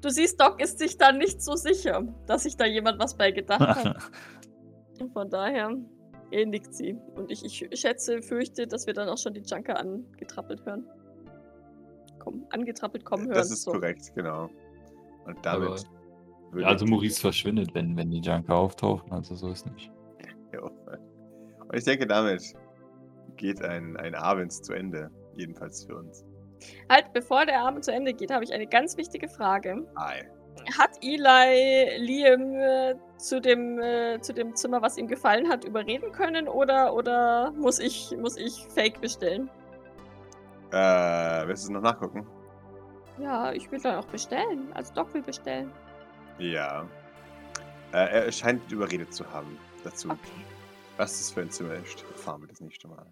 Du siehst, Doc ist sich da nicht so sicher, dass sich da jemand was bei gedacht hat. Und von daher nickt sie. Und ich, ich schätze, fürchte, dass wir dann auch schon die Junker angetrappelt hören. Komm, angetrappelt kommen hören. Das ist so. korrekt, genau. Und damit. Aber- würde also Maurice verschwindet, wenn, wenn die Junker auftauchen, also so ist nicht. Ja. Und ich denke, damit geht ein, ein Abend zu Ende. Jedenfalls für uns. Halt, bevor der Abend zu Ende geht, habe ich eine ganz wichtige Frage. Ei. Hat Eli Liam äh, zu, dem, äh, zu dem Zimmer, was ihm gefallen hat, überreden können oder, oder muss, ich, muss ich Fake bestellen? Äh, willst du es noch nachgucken? Ja, ich will dann auch bestellen. Also Doc will bestellen. Ja. Äh, er scheint überredet zu haben dazu. Okay. Was das für ein Zimmer ist, erfahren wir das nächste Mal.